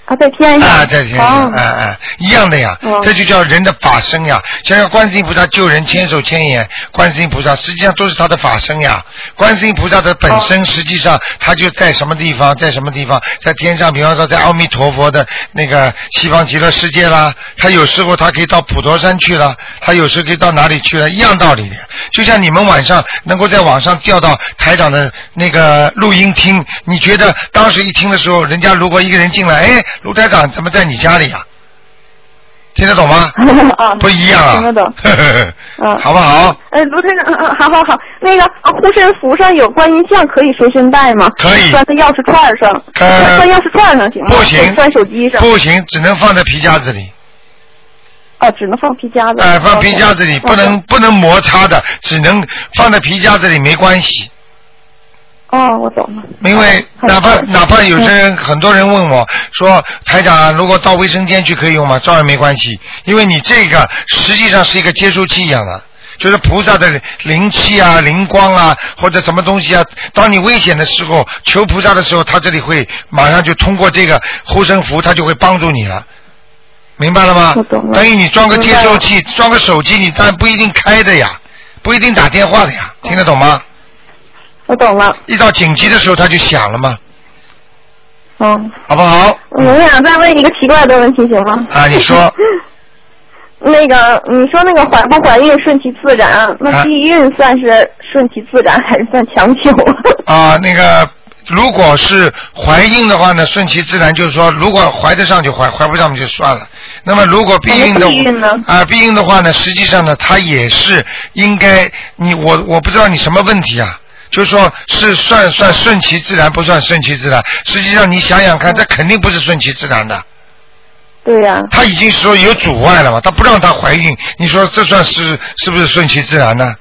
啊，在天上。啊，在天上，哦哎哎，一样的呀，哦这就叫人的法身呀。想想观世音菩萨救人千手千眼，观世音菩萨实际上都是他的法身呀。观世音菩萨的本哦身实际上他就在什么地方，在什么地方，在天上，比方说在阿弥陀佛的那个西方极乐世界啦，他有时候他可以到普陀山去了，他有时候可以到哪里去了，一样道理的。就像你们晚上能够在网上调到台长的那个录音听，你觉得当时一听的时候，人家如果一个人进来，哎，卢台长怎么在你家里呀、听得懂吗？啊，不一样啊，听得懂。嗯 好不好？呃，卢台长，嗯嗯，好好好，那个啊护身符上有观音像，可以随身带吗？可以拴在钥匙串上，呃拴钥匙串上行吗？不行拴手机上。不行，只能放在皮夹子里。哦，只能放皮夹子。哎、放皮夹子里，哦不能不能摩擦的，只能放在皮夹子里，没关系。哦，我懂了。因为哪怕哪怕有些人很多人问我说，台长啊，如果到卫生间去可以用吗？照样没关系，因为你这个实际上是一个接收器一样的。就是菩萨的灵气啊、灵光啊，或者什么东西啊，当你危险的时候求菩萨的时候，他这里会马上就通过这个护身符，他就会帮助你了。明白了吗我懂？了等于你装个接收器，装个手机，你但不一定开的呀，不一定打电话的呀，听得懂吗？我懂了。一到紧急的时候，它就响了嘛，嗯，好不好？我想再问一个奇怪的问题，行吗？啊你说。那个，你说那个怀不怀孕顺其自然，啊那避孕算是顺其自然还是算强求？啊，那个，如果是怀孕的话呢，顺其自然，就是说，如果怀得上就怀，怀不上就算了。那么如果避孕的啊，避孕的话呢，实际上呢，它也是应该你我我不知道你什么问题啊。就是说，是算算顺其自然，不算顺其自然。实际上，你想想看，这肯定不是顺其自然的。对呀、他已经说有阻碍了嘛，他不让她怀孕，你说这算是是不是顺其自然呢？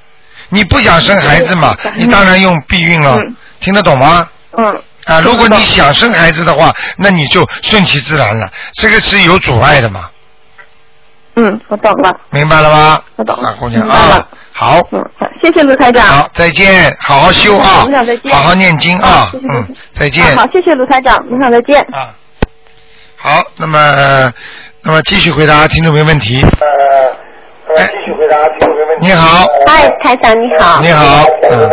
你不想生孩子嘛，你当然用避孕了，嗯听得懂吗？嗯。啊，如果你想生孩子的话，那你就顺其自然了，这个是有阻碍的嘛，嗯，我懂了。明白了吗？我懂了傻姑娘啊好，嗯，好，谢谢卢台长。好，再见，好好修啊好好念经啊好谢，谢嗯，再见。啊好，谢谢卢台长，卢台长再见。啊，好，那么呃那么继续回答听众朋友问题。哎，继续回答听众朋友问题。你好，嗨，台长你好。你好，嗯，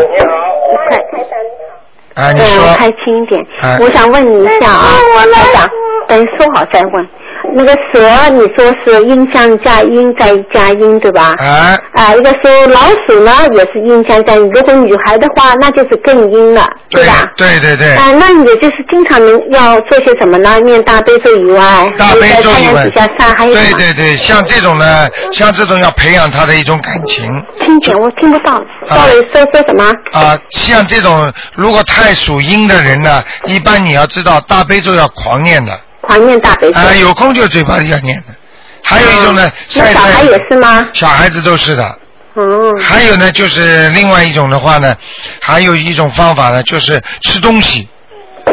台啊，你嗯，说，开轻一点。哎我想问你一下啊，台长，等说好再问。那个蛇，你说是音相加音再加音，对吧？啊，啊，一个说老鼠呢也是音相加音，如果女孩的话，那就是更音了，对吧？对对对，啊，那也就是经常能要做些什么呢？念大悲咒以外，大悲咒以外还有在太阳底下晒，还有？对对对，像这种呢，像这种要培养他的一种感情听见我听不到，稍微说说什么？啊，像这种如果太属阴的人呢，一般你要知道大悲咒要狂念的，狂念大悲咒。啊，有空就嘴巴里要念的。还有一种呢，晒太小孩也是吗？小孩子都是的。嗯。还有呢，就是另外一种的话呢，还有一种方法呢，就是吃东西，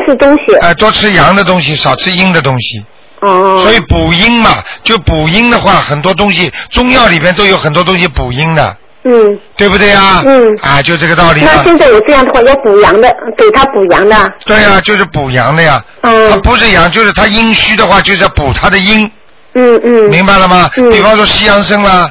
吃东西。呃，多吃阳的东西，少吃阴的东西。哦。所以补阴嘛，就补阴的话，很多东西中药里边都有很多东西补阴的，嗯。对不对呀？嗯。啊，就这个道理啊。那现在有这样的话，要补阳的，给他补阳的。对呀、就是补阳的呀。嗯。他不是阳，就是他阴虚的话，就是要补他的阴。嗯嗯。明白了吗？嗯。比方说西洋参啦，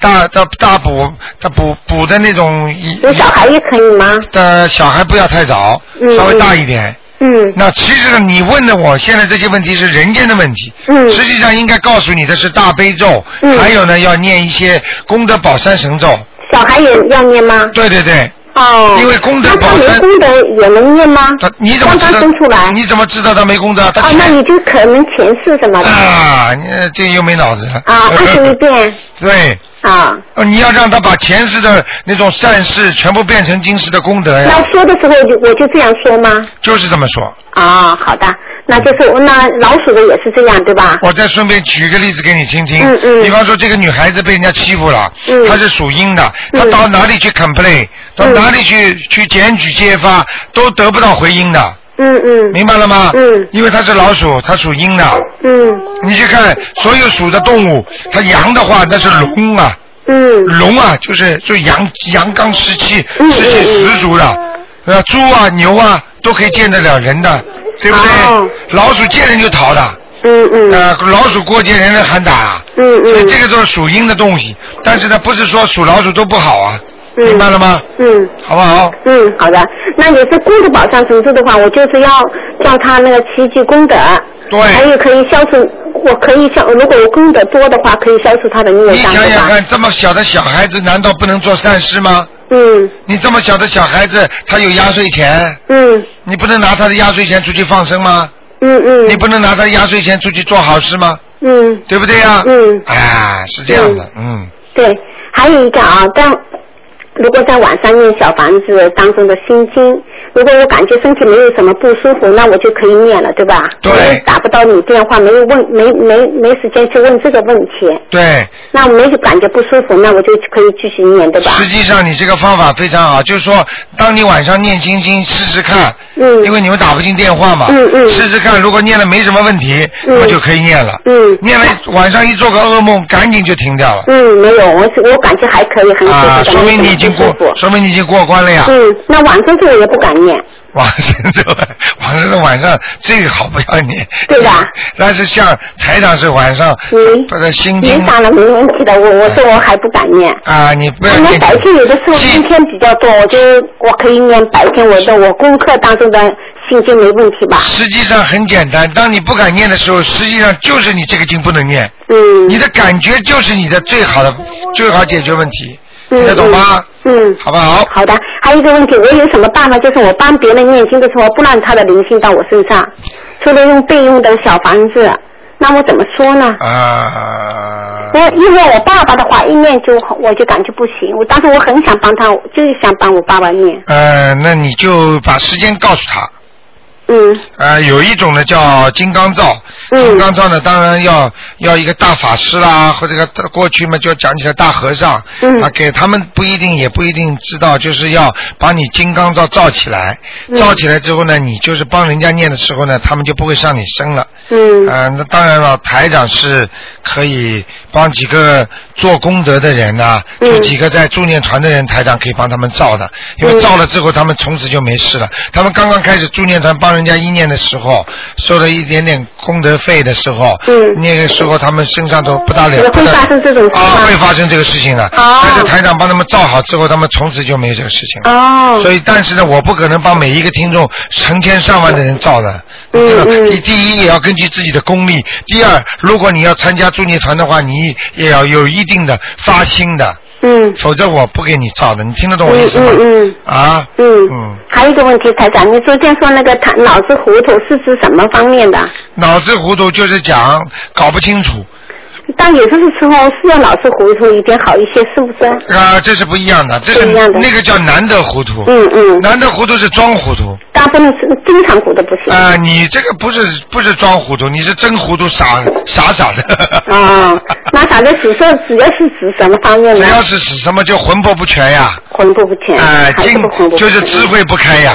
大大大补，他补补的那种。有小孩也可以吗？的小孩不要太早，嗯稍微大一点。嗯。那其实呢，你问的我现在这些问题是人间的问题。嗯。实际上应该告诉你的是大悲咒，嗯还有呢要念一些功德宝山神咒。小孩也要念吗？对对对。哦。因为功德宝山他没山。功德也能念吗？他你怎么知刚刚生出道来？？你怎么知道他没功德？他哦，那你就可能前世什么的。啊，你这又没脑子了。啊，二十一遍。对。啊。呃，你要让他把前世的那种善事全部变成今世的功德呀，那说的时候就我就这样说吗？就是这么说。啊，好的，那就是那老鼠的也是这样，对吧？我再顺便举一个例子给你听听。嗯嗯比方说，这个女孩子被人家欺负了，嗯她是属阴的，她到哪里去 complain，到哪里去去检举揭发，都得不到回音的。嗯嗯。明白了吗？嗯。因为它是老鼠，它属阴的。嗯。你去看所有属的动物，它阳的话那是龙啊。嗯。龙啊，就是就阳阳刚湿气，嗯湿气十足的。呃，猪啊、牛啊都可以见得了人的，对不对？哦老鼠见人就逃的。嗯嗯呃，老鼠过街人人喊打，嗯嗯所以这个都是属阴的东西。但是呢，不是说属老鼠都不好啊，明白了吗？嗯好不好？嗯，好的。那你是功德宝上神咒的话，我就是要叫他那个奇迹功德，对还有可以消除，我可以消，如果我功德多的话，可以消除他的孽你障，对吧？想想看，这么小的小孩子，难道不能做善事吗？嗯你这么小的小孩子，他有压岁钱，嗯你不能拿他的压岁钱出去放生吗？嗯嗯你不能拿他的压岁钱出去做好事吗？嗯，对不对呀？嗯哎，是这样的，嗯，对。还有一个啊，但如果在晚上念小房子当中的心经，如果我感觉身体没有什么不舒服，那我就可以念了，对吧？对打不到你电话，没有问，没没没时间去问这个问题。对。那我没有感觉不舒服，那我就可以继续念，对吧？实际上你这个方法非常好，就是说，当你晚上念心经试试看，嗯因为你们打不进电话嘛，嗯嗯试试看，如果念了没什么问题，那么就可以念了。嗯念了晚上一做个噩梦，赶紧就停掉了。嗯，没有，我我感觉还可以，很舒服啊，说明你已经过说明你已经过关了呀。嗯，那晚上这个也不敢念。晚上的晚上的晚上最好不要念。对吧？但是像台长是晚上，嗯把它心经念上了没问题的，我我说我还不敢念。啊，你不要可能念。白天有的时候今天比较多，我就我可以念白天我的我功课当中的心经没问题吧？实际上很简单，当你不敢念的时候，实际上就是你这个经不能念。嗯。你的感觉就是你的最好的最好解决问题，嗯听得懂吗？嗯。好不好？好的，还有一个问题，我有什么办法？就是我帮别人念经的时候，不让他的灵性到我身上，除了用备用的小房子，那我怎么说呢？啊，我因为我爸爸的话一念就我就感觉不行，我当时我很想帮他，就是想帮我爸爸念。呃，那你就把时间告诉他。嗯。呃，有一种呢叫金刚罩，金刚罩呢当然要要一个大法师啦，或者个过去嘛就讲起来大和尚，嗯。啊，给他们不一定也不一定知道，就是要把你金刚罩罩起来，嗯。罩起来之后呢，你就是帮人家念的时候呢，他们就不会上你身了。嗯。啊，那当然了，台长是可以帮几个做功德的人呐、嗯。就几个在助念团的人，台长可以帮他们照的，因嗯为照了之后，他们从此就没事了。他们刚刚开始助念团帮人家一念的时候，受了一点点功德费的时候，嗯那个时候他们身上都不大了，会发生这种事啊，吗会发生这个事情的。哦但是台长帮他们照好之后，他们从此就没这个事情了。哦。所以，但是呢，我不可能帮每一个听众成千上万的人照的。嗯嗯你第一也要根据自己的功力，第二，如果你要参加助念团的话，你也要有一定的发心的。嗯。否则我不给你照的，你听得懂我意思吗？嗯嗯啊。嗯。嗯。还有一个问题，台长，你昨天说那个他脑子糊涂是指什么方面的？脑子糊涂就是讲搞不清楚但有些时候是要老是糊涂一点好一些，是不是？啊，这是不一样的，这是那个叫难得糊涂。嗯嗯。难得糊涂是装糊涂。大部分是经常糊涂不行。啊，你这个不是不是装糊涂，你是真糊涂傻傻傻的。哦，那傻的指说主要是指什么方面呢？只要是指什么就魂魄不全呀，魂魄不全，哎，还是精就是智慧不开呀，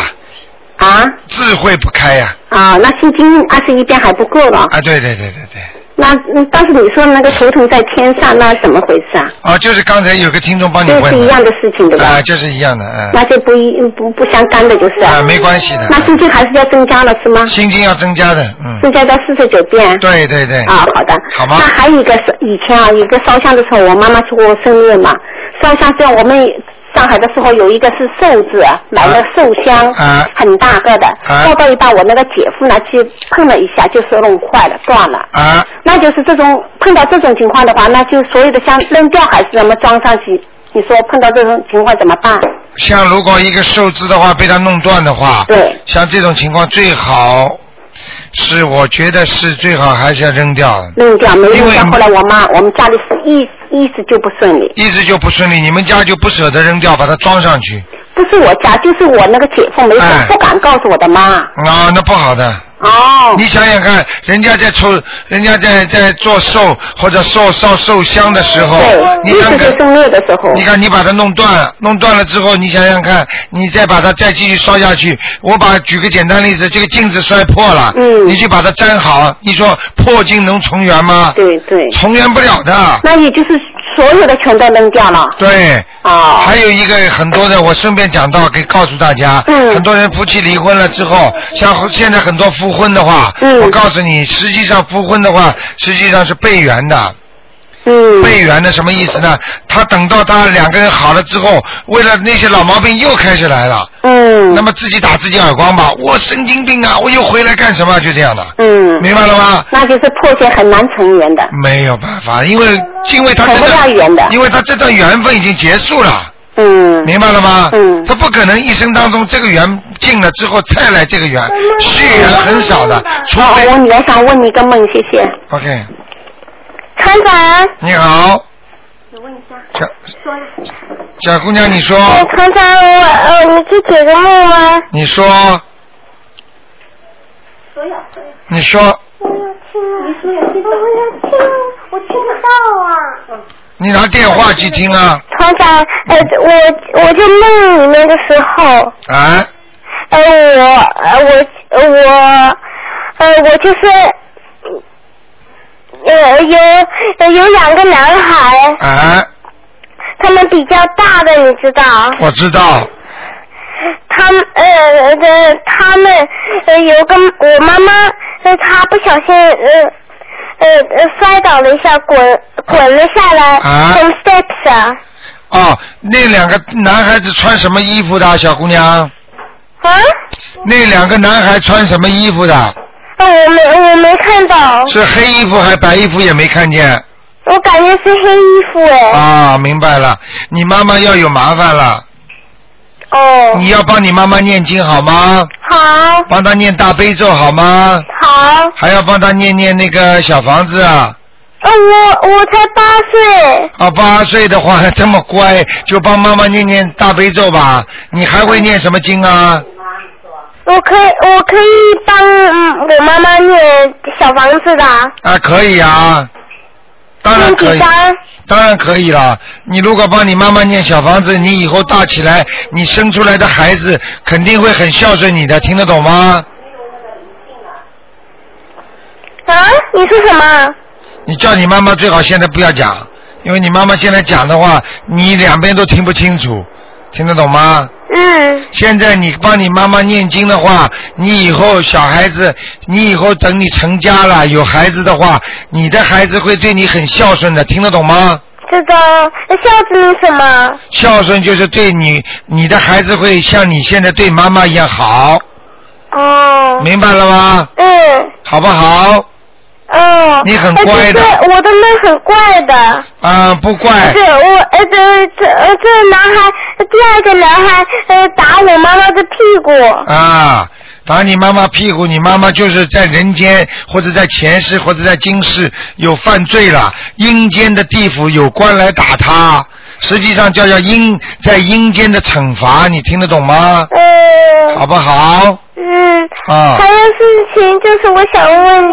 啊智慧不开呀，啊，那心经二十一遍还不够了。啊，对对对对对，那嗯但是你说那个图腾在天上，那怎么回事啊？啊，就是刚才有个听众帮你这问是一样的事情对吧？啊，就是一样的，嗯，那就不一不不相干的就是啊，没关系的，那心经还是要增加了是吗？心经要增加的，嗯，增加到四十九遍。对对对，啊，好的。好吗那还有一个是以前啊，有一个烧香的时候，我妈妈出过生日嘛，烧香这样我们上海的时候有一个是寿字，买了寿香，啊很大个的，啊烧到一半，我那个姐夫呢去碰了一下，就是弄坏了，断了。啊，那就是这种碰到这种情况的话，那就所有的香扔掉还是怎么装上去？你说碰到这种情况怎么办？像如果一个寿字的话被他弄断的话，对，像这种情况最好是我觉得是最好还是要扔掉，扔掉没因为扔掉。后来我妈，我们家里是一一直就不顺利。一直就不顺利，你们家就不舍得扔掉，把它装上去，不是我家，就是我那个姐夫没说，哎不敢告诉我的妈。啊，那不好的。哦。你想想看，人家在抽，人家在在做寿或者烧烧寿香的时候，你对，一看看生热的时候。你看你把它弄断了，弄断了之后，你想想看，你再把它再继续烧下去，我把举个简单例子，这个镜子摔破了，嗯你去把它粘好，你说破镜能重圆吗？对对。重圆不了的。那也就是所有的全都扔掉了。对，哦。还有一个很多的，我顺便讲到，可以告诉大家，嗯很多人夫妻离婚了之后，像现在很多复婚的话，嗯我告诉你，实际上复婚的话，实际上是备缘的。嗯。备缘的什么意思呢？他等到他两个人好了之后，为了那些老毛病又开始来了。嗯。那么自己打自己耳光吧，我神经病啊，我又回来干什么？就这样的。嗯。明白了吗？那就是破碎很难成缘的。没有办法，因为因为他这成不了缘的段，因为他这段缘分已经结束了。嗯。明白了吗？嗯。他不可能一生当中这个缘尽了之后再来这个缘，续缘很少的，除。我女儿想问你一个梦，谢谢。OK，团长。你好，你问一下。小小姑娘，你说，哎，团长，我呃，你去解个梦吗？你说，说呀。你说，我要听，你说呀，我要听，我听不到啊。你拿电话去听啊团长，呃，我我在梦里面的时候，啊！呃，我呃我呃我呃我就是呃有呃有两个男孩，啊，他们比较大的，你知道？我知道，他们呃呃他们呃有个我妈妈呃她不小心呃呃呃摔倒了一下，滚滚了下来，啊从 steps 上。哦，那两个男孩子穿什么衣服的，小姑娘？啊？那两个男孩穿什么衣服的？呃我没我没看到，是黑衣服还是白衣服也没看见？我感觉是黑衣服哎。啊，明白了，你妈妈要有麻烦了。哦。你要帮你妈妈念经好吗？好。帮她念大悲咒好吗？好。还要帮她念念那个小房子啊。呃，我我才八岁。啊，八岁的话还这么乖，就帮妈妈念念大悲咒吧。你还会念什么经啊？我可以，我可以帮嗯我妈妈念小房子的。啊，可以啊，当然可以？当然可以了。你如果帮你妈妈念小房子，你以后大起来，你生出来的孩子肯定会很孝顺你的，听得懂吗？啊？你说什么？你叫你妈妈最好现在不要讲，因为你妈妈现在讲的话，你两边都听不清楚，听得懂吗？嗯。现在你帮你妈妈念经的话，你以后小孩子，你以后等你成家了有孩子的话，你的孩子会对你很孝顺的，听得懂吗？知道。那孝子是什么？孝顺就是对你，你的孩子会像你现在对妈妈一样好，哦。明白了吗？嗯。好不好？哦。你很乖的哎我的梦很怪的。啊、不怪。是我呃这这呃这男孩第二个男孩呃打我妈妈的屁股。啊，打你妈妈屁股，你妈妈就是在人间或者在前世或者在今世有犯罪了，阴间的地府有官来打他，实际上叫叫阴在阴间的惩罚，你听得懂吗？嗯。好不好？嗯。啊还有事情就是我想问。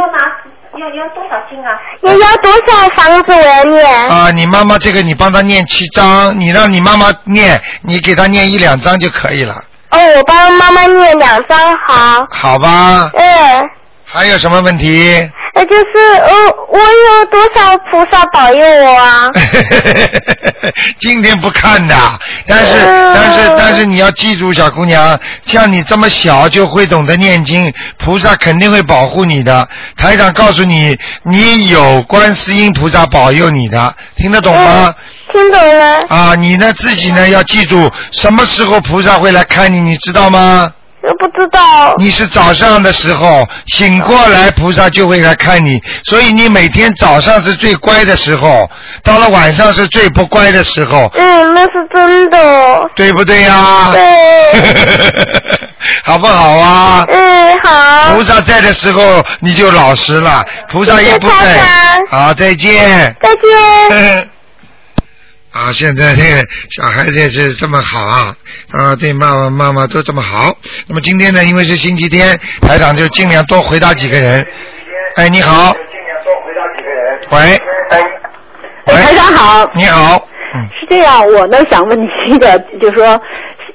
要要多少斤啊？你要多少房子我要念？啊，你妈妈这个你帮她念七张，你让你妈妈念，你给她念一两张就可以了，哦，我帮妈妈念两张好。好吧？嗯，还有什么问题？呃，就是呃，我有多少菩萨保佑我啊？今天不看的，但是嗯但是但是你要记住，小姑娘，像你这么小就会懂得念经，菩萨肯定会保护你的。台长告诉你，你有观世音菩萨保佑你的，听得懂吗？听懂了。啊，你呢自己呢要记住，什么时候菩萨会来看你，你知道吗？我不知道。你是早上的时候醒过来，菩萨就会来看你，所以你每天早上是最乖的时候，到了晚上是最不乖的时候，嗯，那是真的。对不对呀？对。好不好啊？嗯，好。菩萨在的时候你就老实了，菩萨也不谢谢在。好，再见。再见。啊，现在这个小孩子是这么好啊，啊，对妈妈妈妈都这么好。那么今天呢，因为是星期天，台长就尽量多回答几个人。哎，你好。尽量多回答几个人喂。喂。台长好。你好。是这样，我呢想问你一个，就是说，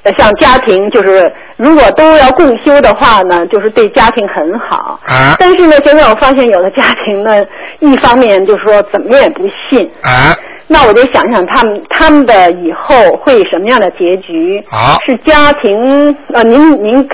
呃像家庭，就是如果都要共修的话呢，就是对家庭很好。啊。但是呢，现在我发现有的家庭呢，一方面就是说怎么也不信。啊。那我就想想他们他们的以后会什么样的结局？啊是家庭呃，您您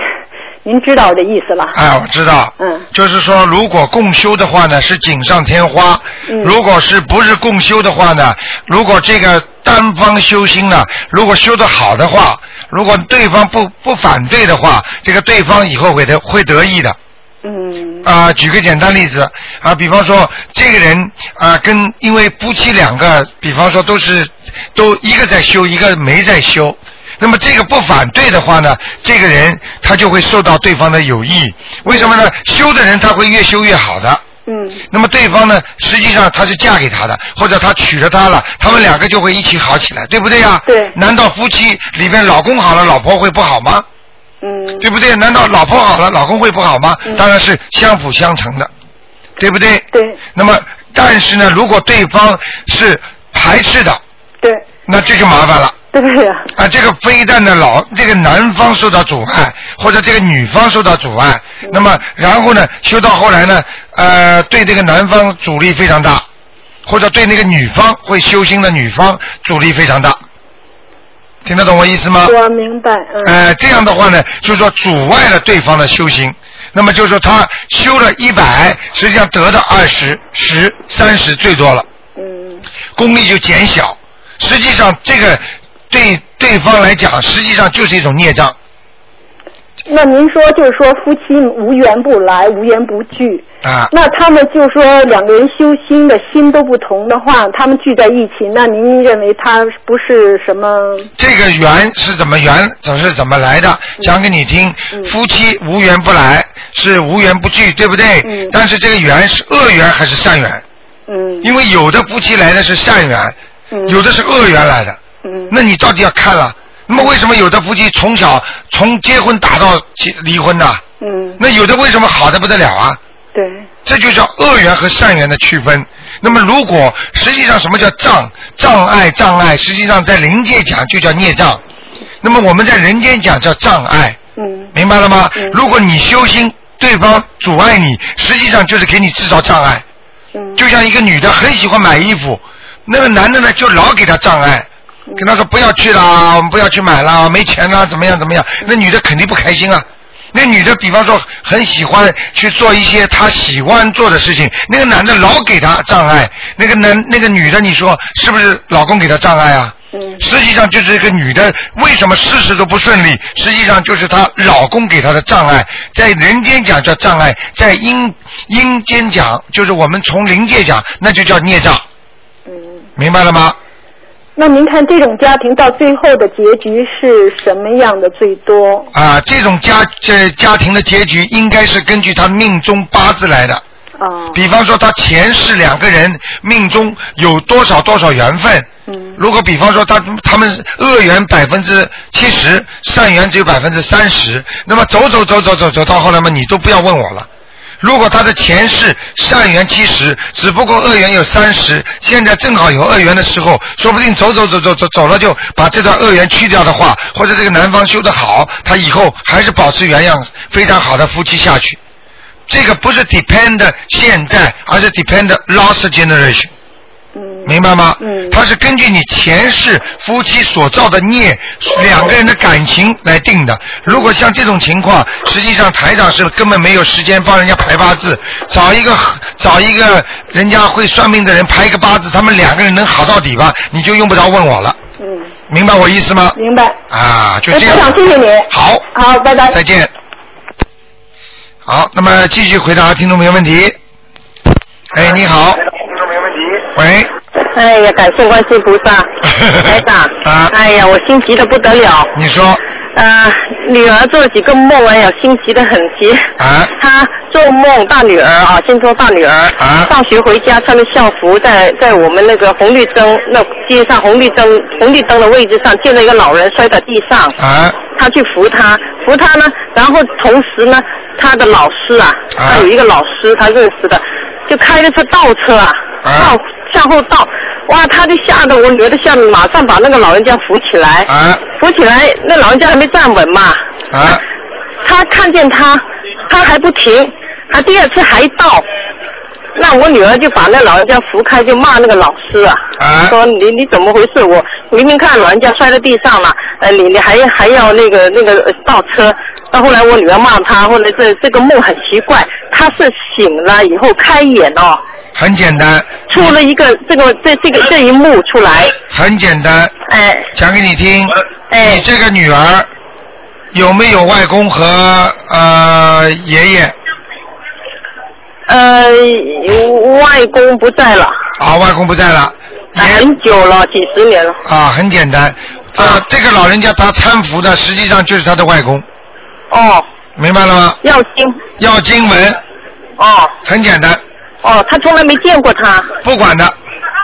您知道我的意思了。哎，我知道。嗯。就是说，如果共修的话呢，是锦上添花；嗯如果是不是共修的话呢，如果这个单方修心呢，如果修得好的话，如果对方不不反对的话，这个对方以后会得会得意的。嗯啊、举个简单例子啊，比方说这个人啊、跟因为夫妻两个，比方说都是都一个在修，一个没在修。那么这个不反对的话呢，这个人他就会受到对方的有益。为什么呢？修的人他会越修越好的。嗯那么对方呢，实际上他是嫁给他的，或者他娶了她了，他们两个就会一起好起来，对不对呀？对难道夫妻里边老公好了，老婆会不好吗？嗯对不对？难道老婆好了，老公会不好吗？当然是相辅相成的，对不对？对。那么，但是呢，如果对方是排斥的，对。那这就麻烦了。对呀、啊，这个非但呢老这个男方受到阻碍，或者这个女方受到阻碍，那么然后呢，修到后来呢，呃，对这个男方阻力非常大，或者对那个女方会修心的女方阻力非常大，听得懂我意思吗？我明白，嗯。呃，这样的话呢，就是说阻碍了对方的修行。那么就是说他修了一百，实际上得到二十、十、三十最多了。嗯。功力就减小。实际上这个对对方来讲，实际上就是一种孽障。那您说就是说夫妻无缘不来，无缘不聚。啊。那他们就说两个人修心的心都不同的话，他们聚在一起，那您认为他不是什么？这个缘是怎么缘，怎是怎么来的？讲给你听。夫妻无缘不来，是无缘不聚，对不对？但是这个缘是恶缘还是善缘？嗯。因为有的夫妻来的是善缘，有的是恶缘来的。嗯。那你到底要看了。那么为什么有的夫妻从小从结婚打到结离婚呢？嗯。那有的为什么好的不得了啊？对。这就叫恶缘和善缘的区分。那么如果实际上什么叫障障碍障碍，实际上在灵界讲就叫孽障。那么我们在人间讲叫障碍。嗯。明白了吗？如果你修心，对方阻碍你，实际上就是给你制造障碍。嗯。就像一个女的很喜欢买衣服，那个男的呢就老给她障碍。跟他说不要去啦，我们不要去买啦，没钱啦，怎么样怎么样？那女的肯定不开心啊。那女的，比方说很喜欢去做一些她喜欢做的事情，那个男的老给她障碍，那个男那个女的，你说是不是老公给她障碍啊？嗯。实际上就是这个女的为什么事事都不顺利？实际上就是她老公给她的障碍，在人间讲叫障碍，在阴阴间讲就是我们从灵界讲，那就叫孽障。嗯。明白了吗？那您看这种家庭到最后的结局是什么样的最多？啊，这种家这家庭的结局应该是根据他命中八字来的。哦。比方说，他前世两个人命中有多少多少缘分。嗯。如果比方说他他们恶缘百分之七十，善缘只有百分之三十，那么走走走走走走到后来嘛，你都不要问我了。如果他的前世善缘七十，只不过恶缘有三十，现在正好有恶缘的时候，说不定走走走走走走了就把这段恶缘去掉的话，或者这个男方修得好，他以后还是保持原样，非常好的夫妻下去。这个不是 depend 现在，而是 depend last generation。明白吗？嗯，它是根据你前世夫妻所造的孽，两个人的感情来定的。如果像这种情况，实际上台长是根本没有时间帮人家排八字，找一个找一个人家会算命的人排一个八字，他们两个人能好到底吧？你就用不着问我了。嗯。明白我意思吗？明白。啊，就这样。台长，谢谢你。好。好，拜拜。再见。好，那么继续回答听众朋友问题。哎，你好。喂。哎呀，感谢观世菩萨，台长。啊。哎呀，我心急的不得了。你说。呃，女儿做了几个梦，哎呀，心急的很急。啊。她做梦，大女儿啊，先说大女儿。啊。放学回家穿着校服，在在我们那个红绿灯那街上红绿灯红绿灯的位置上，见了一个老人摔在地上。啊。她去扶他，扶他呢，然后同时呢，他的老师啊，他有一个老师他认识的，就开了车倒车啊，倒向后倒，哇，他就吓得我女儿都吓得马上把那个老人家扶起来，扶起来，那老人家还没站稳嘛，啊，他看见他，他还不停，他第二次还倒，那我女儿就把那老人家扶开，就骂那个老师啊，说你你怎么回事？我明明看老人家摔在地上了，呃，你你还还要那个那个倒车。到后来我女儿骂他，后来这这个梦很奇怪，他是醒了以后开眼哦，很简单，出了一个这个这这个这一幕出来。很简单，哎，讲给你听。哎，你这个女儿有没有外公和呃爷爷？呃，外公不在了。啊，外公不在了。很久了，几十年了。啊，很简单，啊，这个老人家他搀扶的，实际上就是他的外公。哦。明白了吗？要经。要经文。哦。很简单。哦，他从来没见过他。不管的。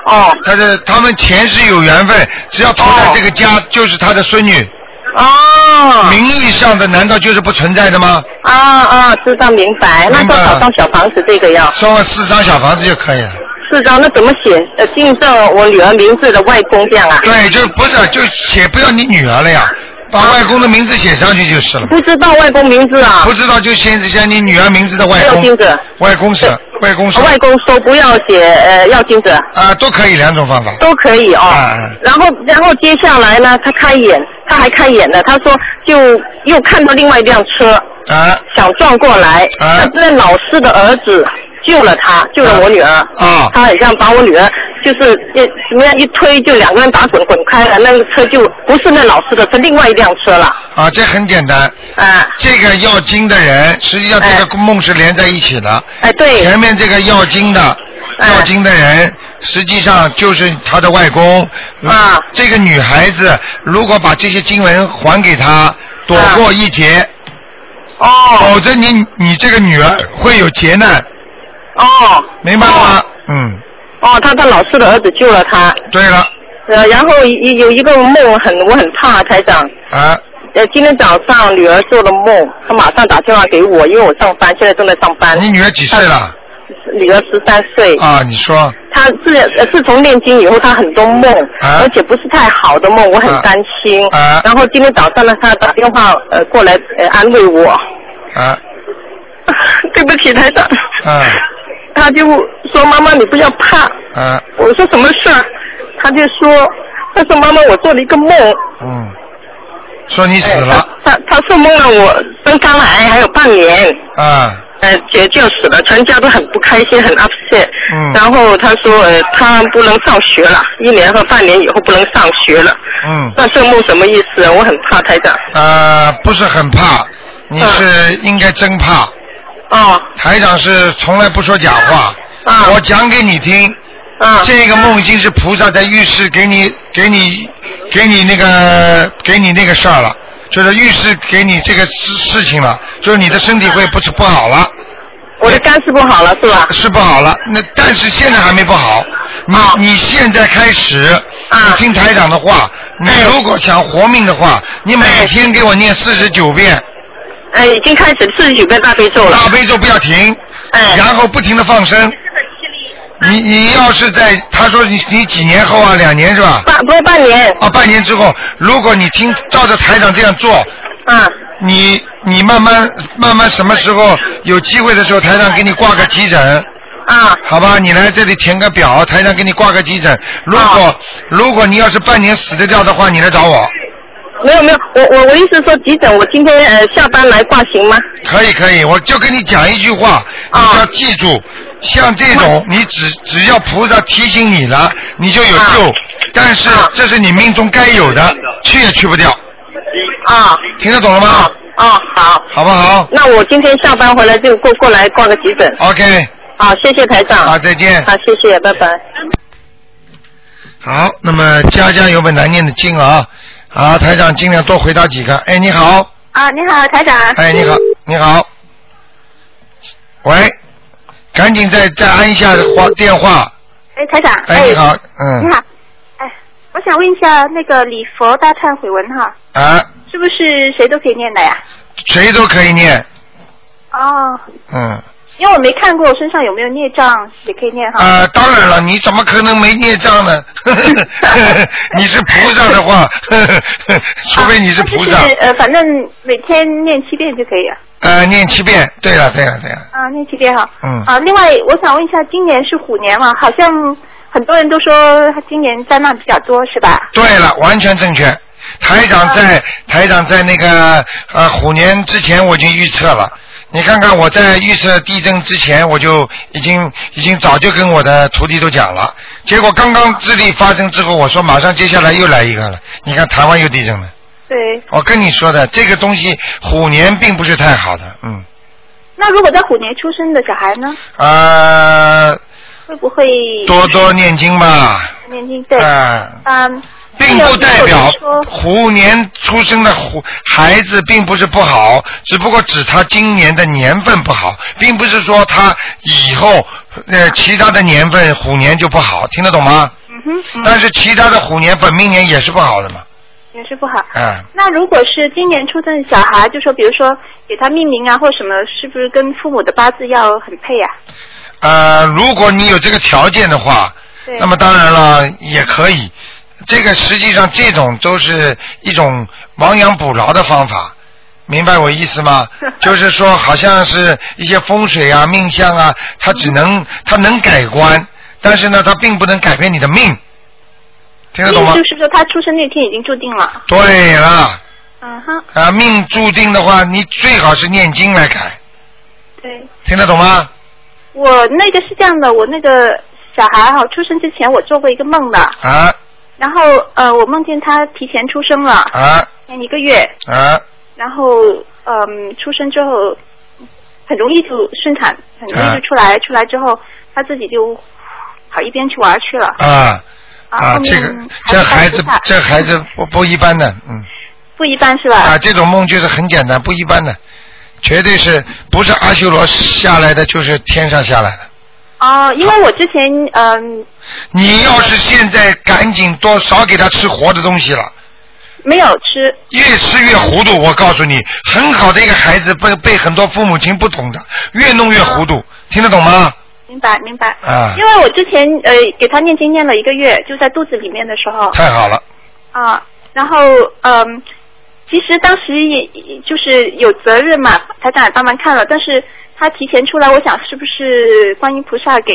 哦。他是他们前世有缘分，只要投在这个家，就是他的孙女。哦。名义上的难道就是不存在的吗？啊啊，知道明白。那多少张小房子这个要？送四张小房子就可以了。四张，那怎么写？呃，印证我女儿名字的外公这样啊？对，就不是就写不要你女儿了呀，把外公的名字写上去就是了。不知道外公名字啊？不知道就先写你女儿名字的外公。要金子。外公是外公是。外公说不要写呃要金子。啊，都可以两种方法。都可以哦。然后然后接下来呢，他开眼，他还开眼了，他说就又看到另外一辆车。啊。想撞过来。啊。那老师的儿子。救了他，救了我女儿。啊，他好像把我女儿，就是一怎么样一推，就两个人打滚滚开了，那个车就不是那老师的，是另外一辆车了。啊，这很简单。啊。这个要经的人，实际上这个梦是连在一起的。哎，对。前面这个要经的，要经的人，实际上就是他的外公。啊。这个女孩子如果把这些经文还给他，躲过一劫。哦。否则你你这个女儿会有劫难。哦，明白了吗？嗯。哦，他他老师的儿子救了他。对了。呃，然后有有一个梦很我很怕，台长。啊。呃，今天早上女儿做了梦，她马上打电话给我，因为我上班，现在正在上班。你女儿几岁了？女儿十三岁。啊，你说。她自自从念经以后，她很多梦，而且不是太好的梦，我很担心。啊。然后今天早上呢，她打电话呃过来呃安慰我。啊。对不起，台长。啊。他就说：“妈妈，你不要怕。”啊。我说：“什么事？”他就说：“他说妈妈，我做了一个梦。”嗯。说你死了。他他说梦了，我生肝癌还有半年。啊。呃，姐就死了，全家都很不开心，很 upset。嗯。然后他说：“呃，他不能上学了，一年和半年以后不能上学了。”嗯。那这梦什么意思？我很怕台长。呃，不是很怕，你是应该真怕。哦。台长是从来不说假话。啊。我讲给你听。啊。这个梦已经是菩萨在预示给你、给你、给你那个、给你那个事儿了，就是预示给你这个事事情了，就是你的身体会不是不好了。我的肝是不好了，是吧？是不好了，那但是现在还没不好。你你现在开始，你听台长的话，你如果想活命的话，你每天给我念四十九遍。哎，已经开始四十九遍大悲咒了。大悲咒不要停。哎。然后不停的放生。你你要是在他说你你几年后啊？两年是吧？半不是半年。啊，半年之后，如果你听照着台长这样做。啊。你你慢慢慢慢什么时候有机会的时候，台长给你挂个急诊。啊。好吧，你来这里填个表，台长给你挂个急诊。如果如果你要是半年死得掉的话，你来找我。没有没有，我我我意思说急诊，我今天呃下班来挂行吗？可以可以，我就跟你讲一句话，你要记住，像这种你只只要菩萨提醒你了，你就有救。但是这是你命中该有的，去也去不掉。啊。听得懂了吗？啊，好。好不好？那我今天下班回来就过过来挂个急诊。OK。好，谢谢台长。好，再见。好，谢谢，拜拜。好，那么家家有本难念的经啊，啊，台长尽量多回答几个。哎，你好。啊，你好，台长。哎，你好，你好。喂，赶紧再再按一下话电话。哎，台长。哎，你好，嗯。你好，哎，我想问一下，那个礼佛大忏悔文哈，啊，是不是谁都可以念的呀？谁都可以念，哦，嗯。因为我没看过我身上有没有孽障，也可以念哈。啊，当然了，你怎么可能没孽障呢？你是菩萨的话，除非你是菩萨。就是呃，反正每天念七遍就可以了。呃，念七遍。对了，对了，对了。啊，念七遍哈。嗯啊，另外我想问一下，今年是虎年嘛？好像很多人都说他今年灾难比较多，是吧？对了，完全正确。台长在台长在那个呃虎年之前我已经预测了。你看看我在预测地震之前，我就已经已经早就跟我的徒弟都讲了。结果刚刚智利发生之后，我说马上接下来又来一个了。你看台湾又地震了。对。我跟你说的这个东西，虎年并不是太好的，嗯。那如果在虎年出生的小孩呢？呃，会不会多多念经吧。念经？对。啊嗯。并不代表虎年出生的虎孩子并不是不好，只不过指他今年的年份不好，并不是说他以后呃其他的年份虎年就不好，听得懂吗？嗯哼。但是其他的虎年本命年也是不好的嘛。也是不好。嗯。那如果是今年出生的小孩，就说比如说给他命名啊或什么，是不是跟父母的八字要很配呀、呃，如果你有这个条件的话，那么当然了也可以。这个实际上这种都是一种亡羊补牢的方法，明白我意思吗？就是说，好像是一些风水啊、命相啊，它只能它能改观，但是呢，它并不能改变你的命，听得懂吗命？就是说他出生那天已经注定了。对了，嗯哼，啊，命注定的话，你最好是念经来改，对。听得懂吗？我那个是这样的，我那个小孩哈出生之前我做过一个梦的，啊然后呃我梦见他提前出生了，啊。前一个月，啊。然后嗯出生之后很容易就顺产，很容易就出来，出来之后他自己就跑一边去玩去了，啊。啊这个这孩子这孩子不不一般的，嗯。不一般是吧？啊，这种梦就是很简单，不一般的，绝对是不是阿修罗下来的，就是天上下来的。哦，因为我之前嗯你要是现在赶紧多少给他吃活的东西了，没有吃，越吃越糊涂。我告诉你，很好的一个孩子被被很多父母亲不懂的，越弄越糊涂，听得懂吗？明白明白。啊因为我之前呃给他念经念了一个月，就在肚子里面的时候。太好了，啊，然后嗯，其实当时也也就是有责任嘛，台长也帮忙看了，但是他提前出来，我想是不是观音菩萨给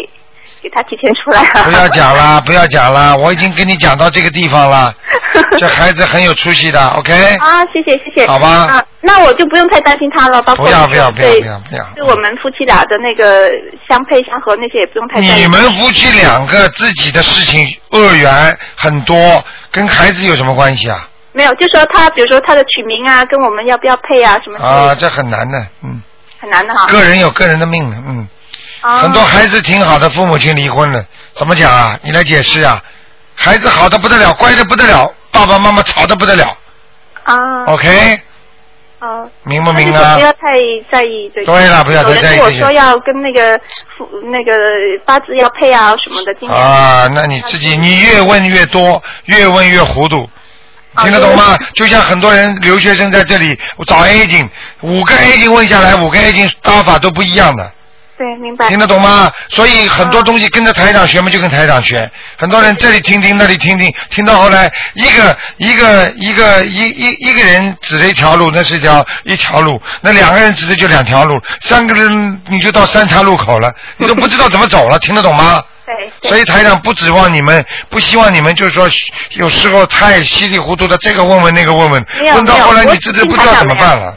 给他提前出来了？不要讲了，不要讲了，我已经跟你讲到这个地方了，这孩子很有出息的，OK？啊，谢谢谢谢。好吧啊，那我就不用太担心他了，包括不要不要不要不要不要，对我们夫妻俩的那个相配相合那些也不用太担心。你们夫妻两个自己的事情恶缘很多，跟孩子有什么关系啊？没有，就说他比如说他的取名啊，跟我们要不要配啊什么的啊，这很难的，嗯，很难的哈。个人有个人的命的，嗯，啊很多孩子挺好的，父母亲离婚了，怎么讲啊？你来解释啊？孩子好的不得了，乖的不得了，爸爸妈妈吵的不得了啊。，OK，哦。明不明那就啊不？要太在意对。对了不要太有人跟我在意这些说要跟那个父那个八字要配啊什么的，啊，那你自己你越问越多，越问越糊涂。啊听得懂吗？就像很多人留学生在这里我找 A 经，五个 A 经问下来，五个 A 经打法都不一样的，对，明白。听得懂吗？所以很多东西跟着台长学嘛，就跟台长学。很多人这里听听，那里听听，听到后来，一个一个一个一一一个人指着一条路，那是一条一条路；那两个人指着就两条路，三个人你就到三岔路口了，你都不知道怎么走了，听得懂吗？对。所以台长不指望你们，不希望你们就是说有时候太稀里糊涂的，这个问问那个问问问到后来你自己不知道怎么办了。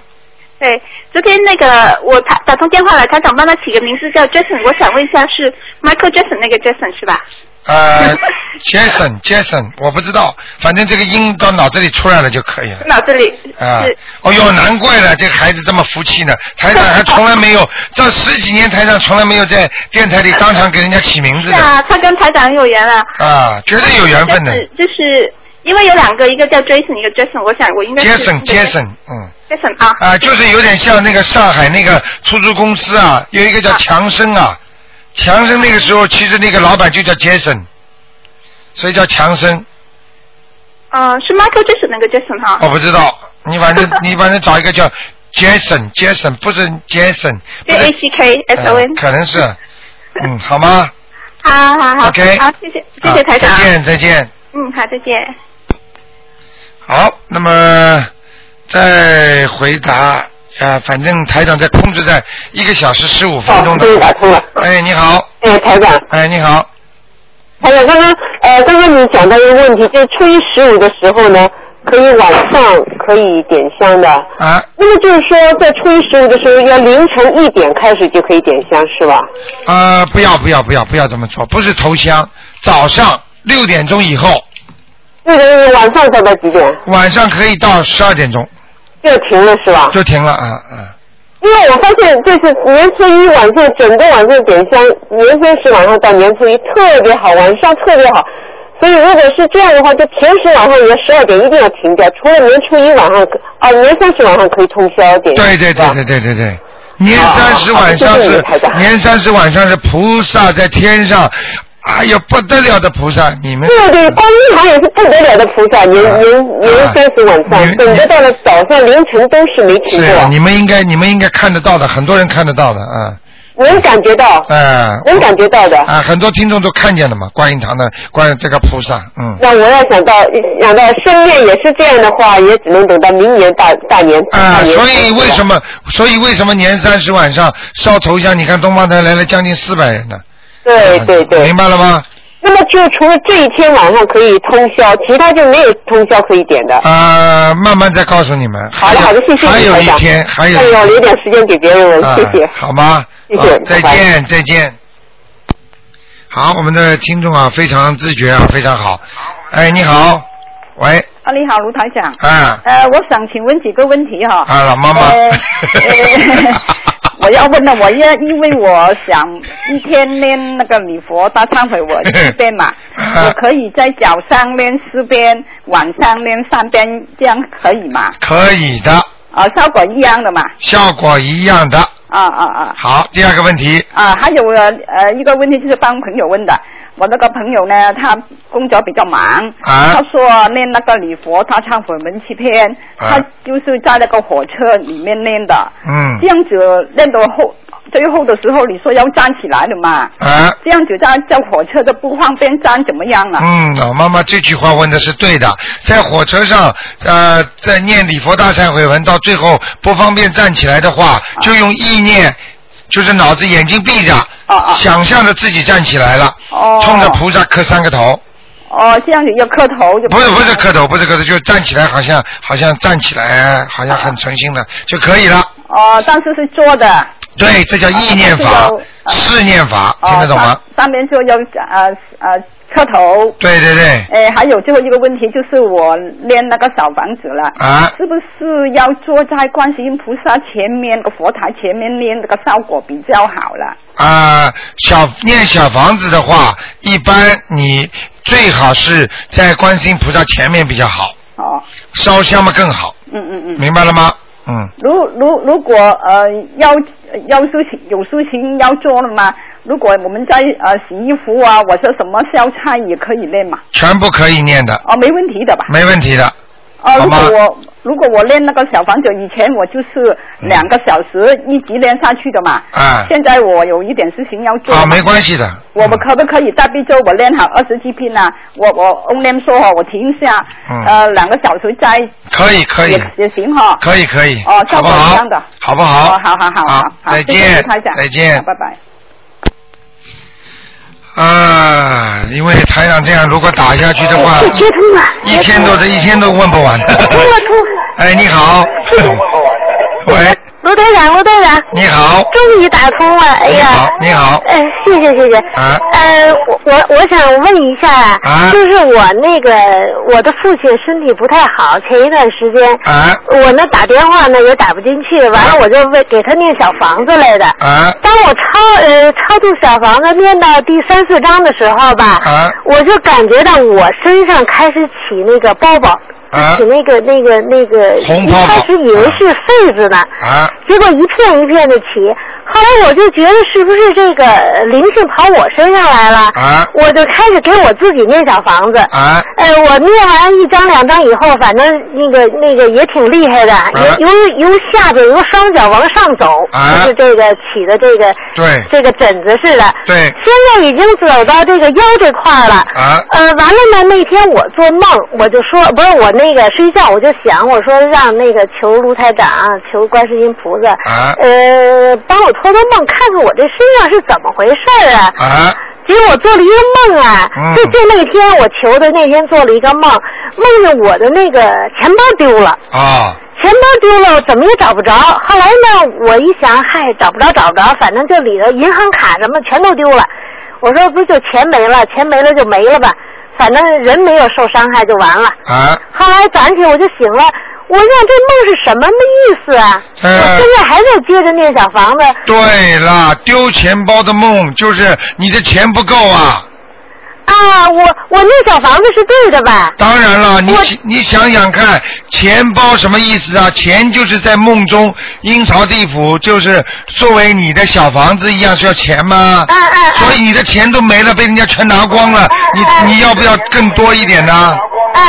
对，昨天那个我打打通电话来，台长帮他起个名字叫 Jason，我想问一下是 Michael Jackson 那个 Jason 是吧？呃，Jason Jason，我不知道，反正这个音到脑子里出来了就可以了。脑子里啊是，哦哟，难怪了，这孩子这么福气呢。台长 还从来没有，这十几年台长从来没有在电台里当场给人家起名字的是啊，他跟台长有缘了。啊，绝对有缘分的。就是就是因为有两个，一个叫 Jason，一个 Jason，我想我应该是 Jason Jason，嗯。Jason 啊。啊，就是有点像那个上海那个出租公司啊，有一个叫强生啊，强生那个时候其实那个老板就叫 Jason，所以叫强生。呃，是 Michael Jackson 那个 Jason 哈。我不知道，你反正 你反正找一个叫 Jason Jason，不是 Jason，J A C K S O N。可能是，嗯，好吗？好好好。OK 好，谢谢谢谢啊台长。再见再见。嗯，好，再见。好，那么再回答啊，反正台长在控制在一个小时十五分钟的。打通了。哎，你好。哎，台长。哎，你好。台长，刚刚呃，刚刚你讲到一个问题，就是初一十五的时候呢，可以晚上可以点香的。啊。那么就是说，在初一十五的时候，要凌晨一点开始就可以点香，是吧？啊，不要不要不要不要这么做，不是头香，早上六点钟以后。六点钟晚上到到几点？晚上可以到十二点钟。就停了是吧？就停了啊啊。因为我发现，就是年初一晚上整个晚上点香，年三十晚上到年初一特别好，晚上特别好。所以如果是这样的话，就平时晚上也十二点一定要停掉，除了年初一晚上啊，年三十晚上可以通宵点。对对对对对对对，年三十晚上是年三十晚上是菩萨在天上。哎呀，不得了的菩萨，你们对对，观音堂也是不得了的菩萨，年年年三十晚上，等着到了早上凌晨都是没停过。你们应该你们应该看得到的，很多人看得到的啊。能感觉到。哎。能感觉到的。啊，很多听众都看见了嘛，观音堂的观这个菩萨，嗯。那我要想到想到生面也是这样的话，也只能等到明年大大年。啊，所以为什么？所以为什么年三十晚上烧头香？你看东方台来了将近四百人呢。对对对，明白了吗？那么就除了这一天晚上可以通宵，其他就没有通宵可以点的。啊，慢慢再告诉你们。好的好的，谢谢还有一天，还有。还有留点时间给别人问，谢谢。好吗？谢谢，再见再见。好，我们的听众啊，非常自觉啊，非常好。哎，你好，喂。啊，你好，卢台长。啊。呃，我想请问几个问题哈。啊，老妈妈。我要问的，我要因为我想一天练那个礼佛大忏悔我四遍嘛，我可以在早上练四遍，晚上练三遍，这样可以吗？可以的。啊，效果一样的嘛。效果一样的。啊啊啊！好，第二个问题。啊，还有呃一个问题就是帮朋友问的，我那个朋友呢，他工作比较忙，啊、他说念那个礼佛他忏悔文七篇，他就是在那个火车里面念的，嗯，这样子念到后最后的时候，你说要站起来的嘛，啊，这样子在在火车都不方便站，怎么样了？嗯，老妈妈这句话问的是对的，在火车上呃在念礼佛大忏悔文到最后不方便站起来的话，就用意念，就是脑子眼睛闭着，想象着自己站起来了，冲着菩萨磕三个头。哦，这样子要磕头就。不是不是磕头，不是磕头，就站起来，好像好像站起来，好像很诚心的就可以了。哦，但是是坐的。对，这叫意念法、试念法，听得懂吗？上面就要呃呃磕头。对对对。哎，还有最后一个问题，就是我念那个小房子了，啊，是不是要坐在观世音菩萨前面个佛台前面念，这个效果比较好了？啊，小念小房子的话，一般你最好是在观世音菩萨前面比较好。哦。烧香嘛更好。嗯嗯嗯。明白了吗？嗯。如如如果呃要要事情有事情要做了吗？如果我们在呃洗衣服啊，或者什么烧菜也可以练嘛？全部可以练的。哦，没问题的吧？没问题的。哦，如果我如果我练那个小房子，以前我就是两个小时一直练下去的嘛。啊。现在我有一点事情要做。啊，没关系的。我们可不可以大悲咒我练好二十几篇呢？我我 o n 说哈，我停下，呃，两个小时再。可以可以。也也行哈。可以可以。哦，好不好？一样的。好不好？哦，好好好好。再见。再见。拜拜。啊，因为台长这样，如果打下去的话，接通了，一天多这一天都问不完。通了通。哎，你好。喂。卢队长，卢队长。你好。终于打通了，哎呀。你好，你好。哎，谢谢谢谢。啊。呃，我我我想问一下，啊，就是我那个我的父亲身体不太好，前一段时间，啊，我呢打电话呢也打不进去，完了我就为给他念小房子来的。啊。当我超呃超度小房子念到第三四章的时候吧，啊，我就感觉到我身上开始起那个包包。啊，起那个那个那个，一开始以为是痱子呢，啊，结果一片一片的起，后来我就觉得是不是这个灵性跑我身上来了？啊。我就开始给我自己念小房子。啊。呃，我念完一张两张以后，反正那个那个也挺厉害的，由由由下边由双脚往上走，就是这个起的这个对这个疹子似的。对。现在已经走到这个腰这块了。啊。呃，完了呢，那天我做梦，我就说不是我那个睡觉，我就想我说让那个求卢台长，求观世音菩萨，啊。呃，帮我托托梦，看看我这身上是怎么回事啊？啊。结果我做了一个梦啊，就就那天我求的那天做了一个梦，梦见我的那个钱包丢了。啊。钱包丢了，怎么也找不着。后来呢，我一想，嗨，找不着找不着，反正就里头银行卡什么全都丢了。我说不就钱没了，钱没了就没了吧，反正人没有受伤害就完了。啊。后来早上起我就醒了。我想这梦是什么意思啊？呃、我现在还在接着念小房子。对了，丢钱包的梦就是你的钱不够啊。啊，我我那小房子是对的吧？当然了，你你想想看，钱包什么意思啊？钱就是在梦中阴曹地府，就是作为你的小房子一样需要钱吗？嗯嗯。所以你的钱都没了，被人家全拿光了，你你要不要更多一点呢？嗯。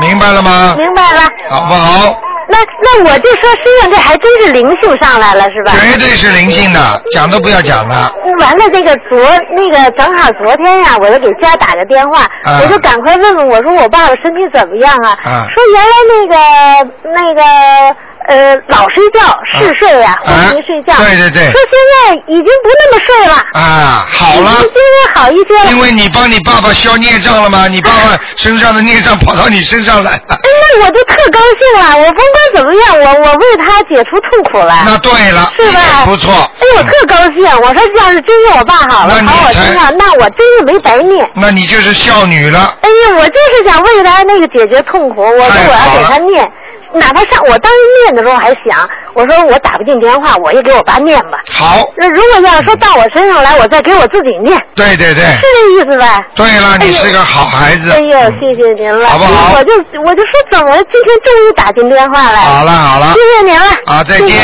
明白了吗？明白了。好不好？那那我就说身上这还真是灵性上来了是吧？绝对是灵性的，讲都不要讲了。完了，这个昨那个正好昨天呀，我就给家打个电话，啊、我就赶快问问我说我爸爸身体怎么样啊？啊说原来那个那个。呃，老睡觉，嗜睡呀、啊，昏迷睡觉。对对对。说现在已经不那么睡了。啊，好了。今天好一些了。因为你帮你爸爸消孽障了吗？你爸爸身上的孽障跑到你身上来了。哎，那我就特高兴了。我甭管怎么样，我我为他解除痛苦了。那对了，是吧？不错。哎，我特高兴。我说要是真是我爸好了，跑我身上，那我真是没白念。那你就是孝女了。哎呀，我就是想为他那个解决痛苦，我说我要给他念。哪怕上我当时念的时候还想，我说我打不进电话，我也给我爸念吧。好。那如果要是说到我身上来，我再给我自己念。对对对。是这意思呗？对了，你是个好孩子。哎呦，谢谢您了。好不好？我就我就说怎么今天终于打进电话了。好了好了。谢谢您了。好，再见。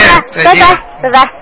拜拜拜拜。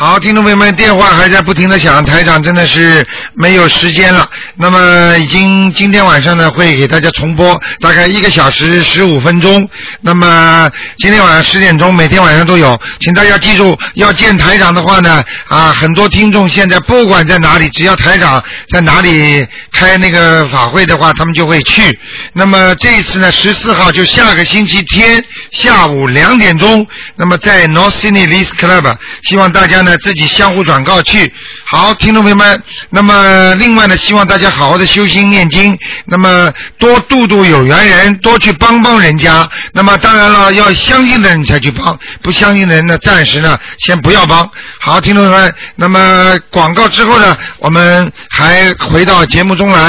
好，听众朋友们，电话还在不停的响，台长真的是没有时间了。那么，已经今天晚上呢会给大家重播，大概一个小时十五分钟。那么今天晚上十点钟，每天晚上都有，请大家记住，要见台长的话呢，啊，很多听众现在不管在哪里，只要台长在哪里开那个法会的话，他们就会去。那么这一次呢，十四号就下个星期天下午两点钟，那么在 North Sydney Lees Club，希望大家自己相互转告去，好，听众朋友们，那么另外呢，希望大家好好的修心念经，那么多度度有缘人，多去帮帮人家。那么当然了，要相信的人才去帮，不相信的人呢，暂时呢先不要帮。好，听众朋友们，那么广告之后呢，我们还回到节目中来。